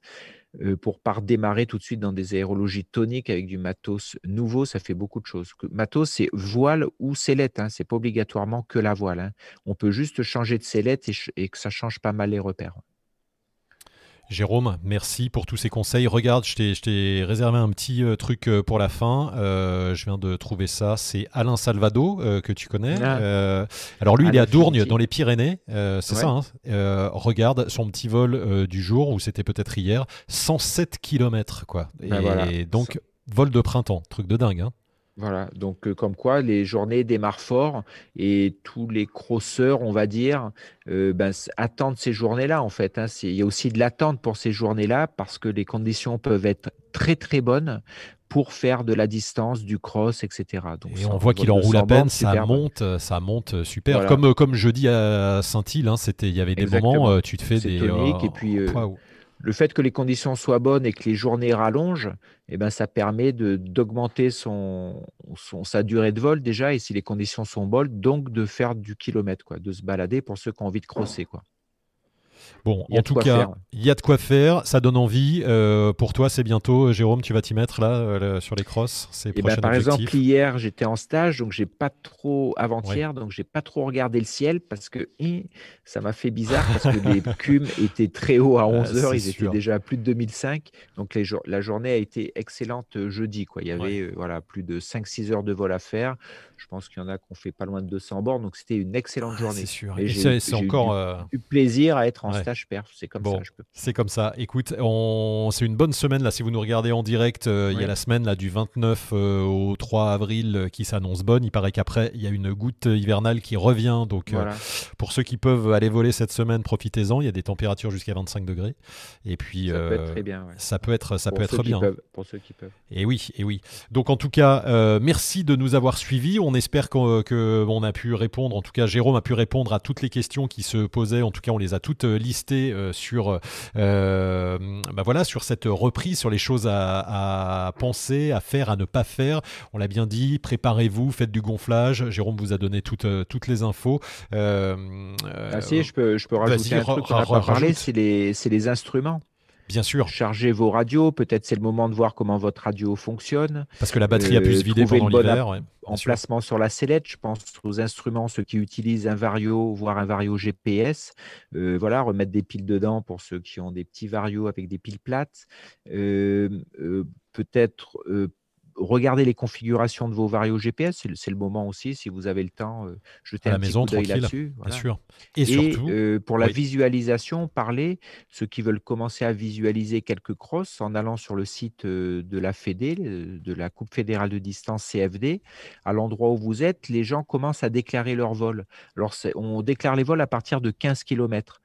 Pour pas démarrer tout de suite dans des aérologies toniques avec du matos nouveau, ça fait beaucoup de choses. Matos, c'est voile ou sellette, hein, c'est pas obligatoirement que la voile. Hein. On peut juste changer de sellette et, et, que ça change pas mal les repères. Jérôme, merci pour tous ces conseils. Regarde, je t'ai réservé un petit euh, truc euh, pour la fin. Euh, je viens de trouver ça. C'est Alain Salvado, que tu connais. Ah. alors lui, il est à Dourgne, dans les Pyrénées. c'est ça. Hein. regarde son petit vol du jour, ou c'était peut-être hier, 107 km. Quoi. Ben et, donc, vol de printemps. Truc de dingue. Hein. Voilà, donc euh, comme quoi les journées démarrent fort et tous les crosseurs, on va dire, euh, ben, attendent ces journées-là en fait. Hein. Il y a aussi de l'attente pour ces journées-là parce que les conditions peuvent être très très bonnes pour faire de la distance, du cross, etc. Donc, et on voit qu'il enroule à peine, ça monte, ça monte super. Comme, euh, comme jeudi à Saint-Île, hein, il y avait des moments, tu te fais des. Tonique, et puis, le fait que les conditions soient bonnes et que les journées rallongent, eh ben, ça permet d'augmenter son, son, sa durée de vol déjà, et si les conditions sont bonnes, donc de faire du kilomètre, quoi, de se balader pour ceux qui ont envie de crosser. Quoi. Bon, en tout cas, il y a de quoi faire, ça donne envie. Euh, pour toi, c'est bientôt, euh, Jérôme, tu vas t'y mettre là euh, sur les crosses eh ben, Par exemple, hier, j'étais en stage, donc j'ai pas trop, avant-hier, donc j'ai pas trop regardé le ciel parce que hein, ça m'a fait bizarre parce que les cumes étaient très hauts à 11 h ils étaient déjà à plus de 2005. Donc les, la journée a été excellente jeudi. Quoi. Il y avait voilà, plus de 5-6 heures de vol à faire. Je pense qu'il y en a qui ont fait pas loin de 200 bords, donc c'était une excellente ah, journée. C'est sûr. Et, c'est encore eu, plaisir à être en stage perf. C'est comme ça. C'est comme ça. Écoute, on... c'est une bonne semaine là. Si vous nous regardez en direct, euh, il y a la semaine là du 29 euh, au 3 avril euh, qui s'annonce bonne. Il paraît qu'après il y a une goutte hivernale qui revient. Donc pour ceux qui peuvent aller voler cette semaine, profitez-en. Il y a des températures jusqu'à 25 degrés. Et puis ça peut être très bien. Ça peut être, ça peut être bien. pour ceux qui peuvent. Et oui, et oui. Donc en tout cas, merci de nous avoir suivis. On espère qu'on que a pu répondre, en tout cas Jérôme a pu répondre à toutes les questions qui se posaient. En tout cas, on les a toutes listées euh, sur, euh, bah voilà, sur cette reprise, sur les choses à, penser, à faire, à ne pas faire. On l'a bien dit, préparez-vous, faites du gonflage. Jérôme vous a donné toutes, toutes les infos. ah si, je peux, je peux rajouter un truc qu'on n'a pas parlé, c'est les, les instruments. Bien sûr. Chargez vos radios. Peut-être c'est le moment de voir comment votre radio fonctionne. Parce que la batterie a pu se vider pendant l'hiver. emplacement sur la sellette. Je pense aux instruments, ceux qui utilisent un vario, voire un vario GPS. voilà, remettre des piles dedans pour ceux qui ont des petits varios avec des piles plates. peut-être regardez les configurations de vos varios GPS, c'est le moment aussi, si vous avez le temps, euh, jeter un petit coup d'œil là-dessus. Bien sûr. Et, surtout, euh, pour la visualisation, parlez, ceux qui veulent commencer à visualiser quelques crosses en allant sur le site euh, de la FED, de la Coupe fédérale de distance CFD, à l'endroit où vous êtes, les gens commencent à déclarer leur vol. Alors, on déclare les vols à partir de 15 km.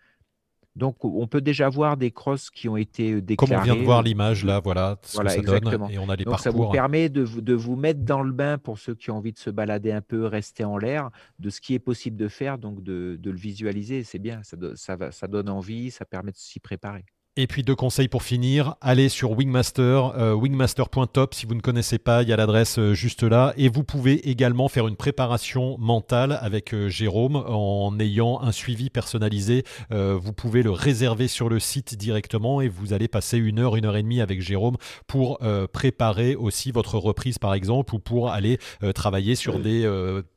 Donc, on peut déjà voir des crosses qui ont été déclarées. Comme on vient de voir l'image là, voilà ce que ça donne. Et on a les Donc, Ça vous permet de, de, vous mettre dans le bain pour ceux qui ont envie de se balader un peu, rester en l'air, de ce qui est possible de faire, donc de, de le visualiser. C'est bien, ça, ça, ça donne envie, ça permet de s'y préparer. Et puis deux conseils pour finir, allez sur Wingmaster, euh, wingmaster.top si vous ne connaissez pas, il y a l'adresse euh, juste là. Et vous pouvez également faire une préparation mentale avec euh, Jérôme en ayant un suivi personnalisé. vous pouvez le réserver sur le site directement et vous allez passer une heure, une heure et demie avec Jérôme pour préparer aussi votre reprise par exemple ou pour aller travailler sur des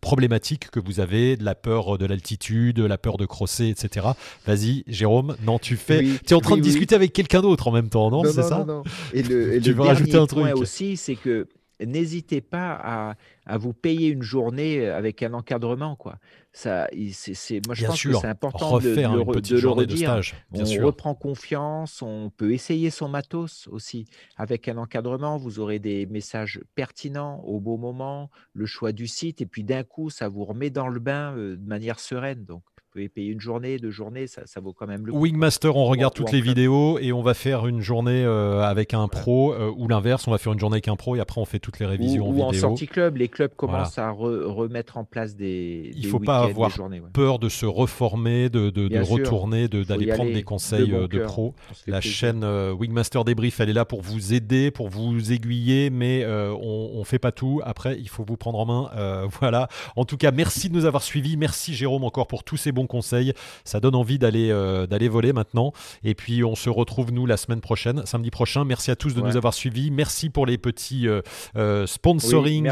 problématiques que vous avez, de la peur de l'altitude, la peur de crosser, etc. Vas-y Jérôme, non tu fais, tu es en train de discuter avec quelqu'un d'autre en même temps, non, C'est ça non, Et le, tu veux rajouter un truc aussi, c'est que n'hésitez pas à, à, vous payer une journée avec un encadrement. Quoi. Ça, c'est, moi, je pense que c'est important de, de, de le redire. on reprend confiance, on peut essayer son matos aussi. Avec un encadrement, vous aurez des messages pertinents au beau moment, le choix du site, et puis d'un coup, ça vous remet dans le bain euh, de manière sereine. Donc, pouvez payer une journée, deux journées, ça, ça vaut quand même le coup. Wingmaster, on regarde toutes les vidéos et on va faire une journée euh, avec un pro euh, ou l'inverse, on va faire une journée avec un pro et après on fait toutes les révisions ou, en vidéo. Ou en sortie club, les clubs commencent à remettre en place des, Il ne faut pas avoir peur de se reformer, de, de, de retourner, d'aller prendre des conseils de, de pro. La chaîne euh, Wingmaster Débrief, elle est là pour vous aider, pour vous aiguiller, mais on ne fait pas tout. Après, il faut vous prendre en main. voilà. En tout cas, merci de nous avoir suivis. Merci Jérôme encore pour tous ces bons conseils. Ça donne envie d'aller euh, d'aller voler maintenant. Et puis on se retrouve nous la semaine prochaine, samedi prochain. Merci à tous de nous avoir suivis. Merci pour les petits euh, euh, sponsoring,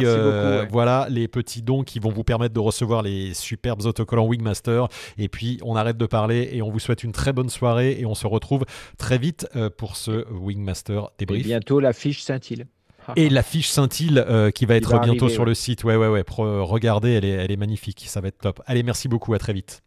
voilà les petits dons qui vont vous permettre de recevoir les superbes autocollants Wingmaster. Et puis on arrête de parler et on vous souhaite une très bonne soirée et on se retrouve très vite pour ce Wingmaster débrief. Et bientôt la fiche scintille et la fiche scintille qui va être bientôt sur le site. Ouais, ouais, ouais. regardez, elle est, elle est magnifique. Ça va être top. Allez, merci beaucoup. À très vite.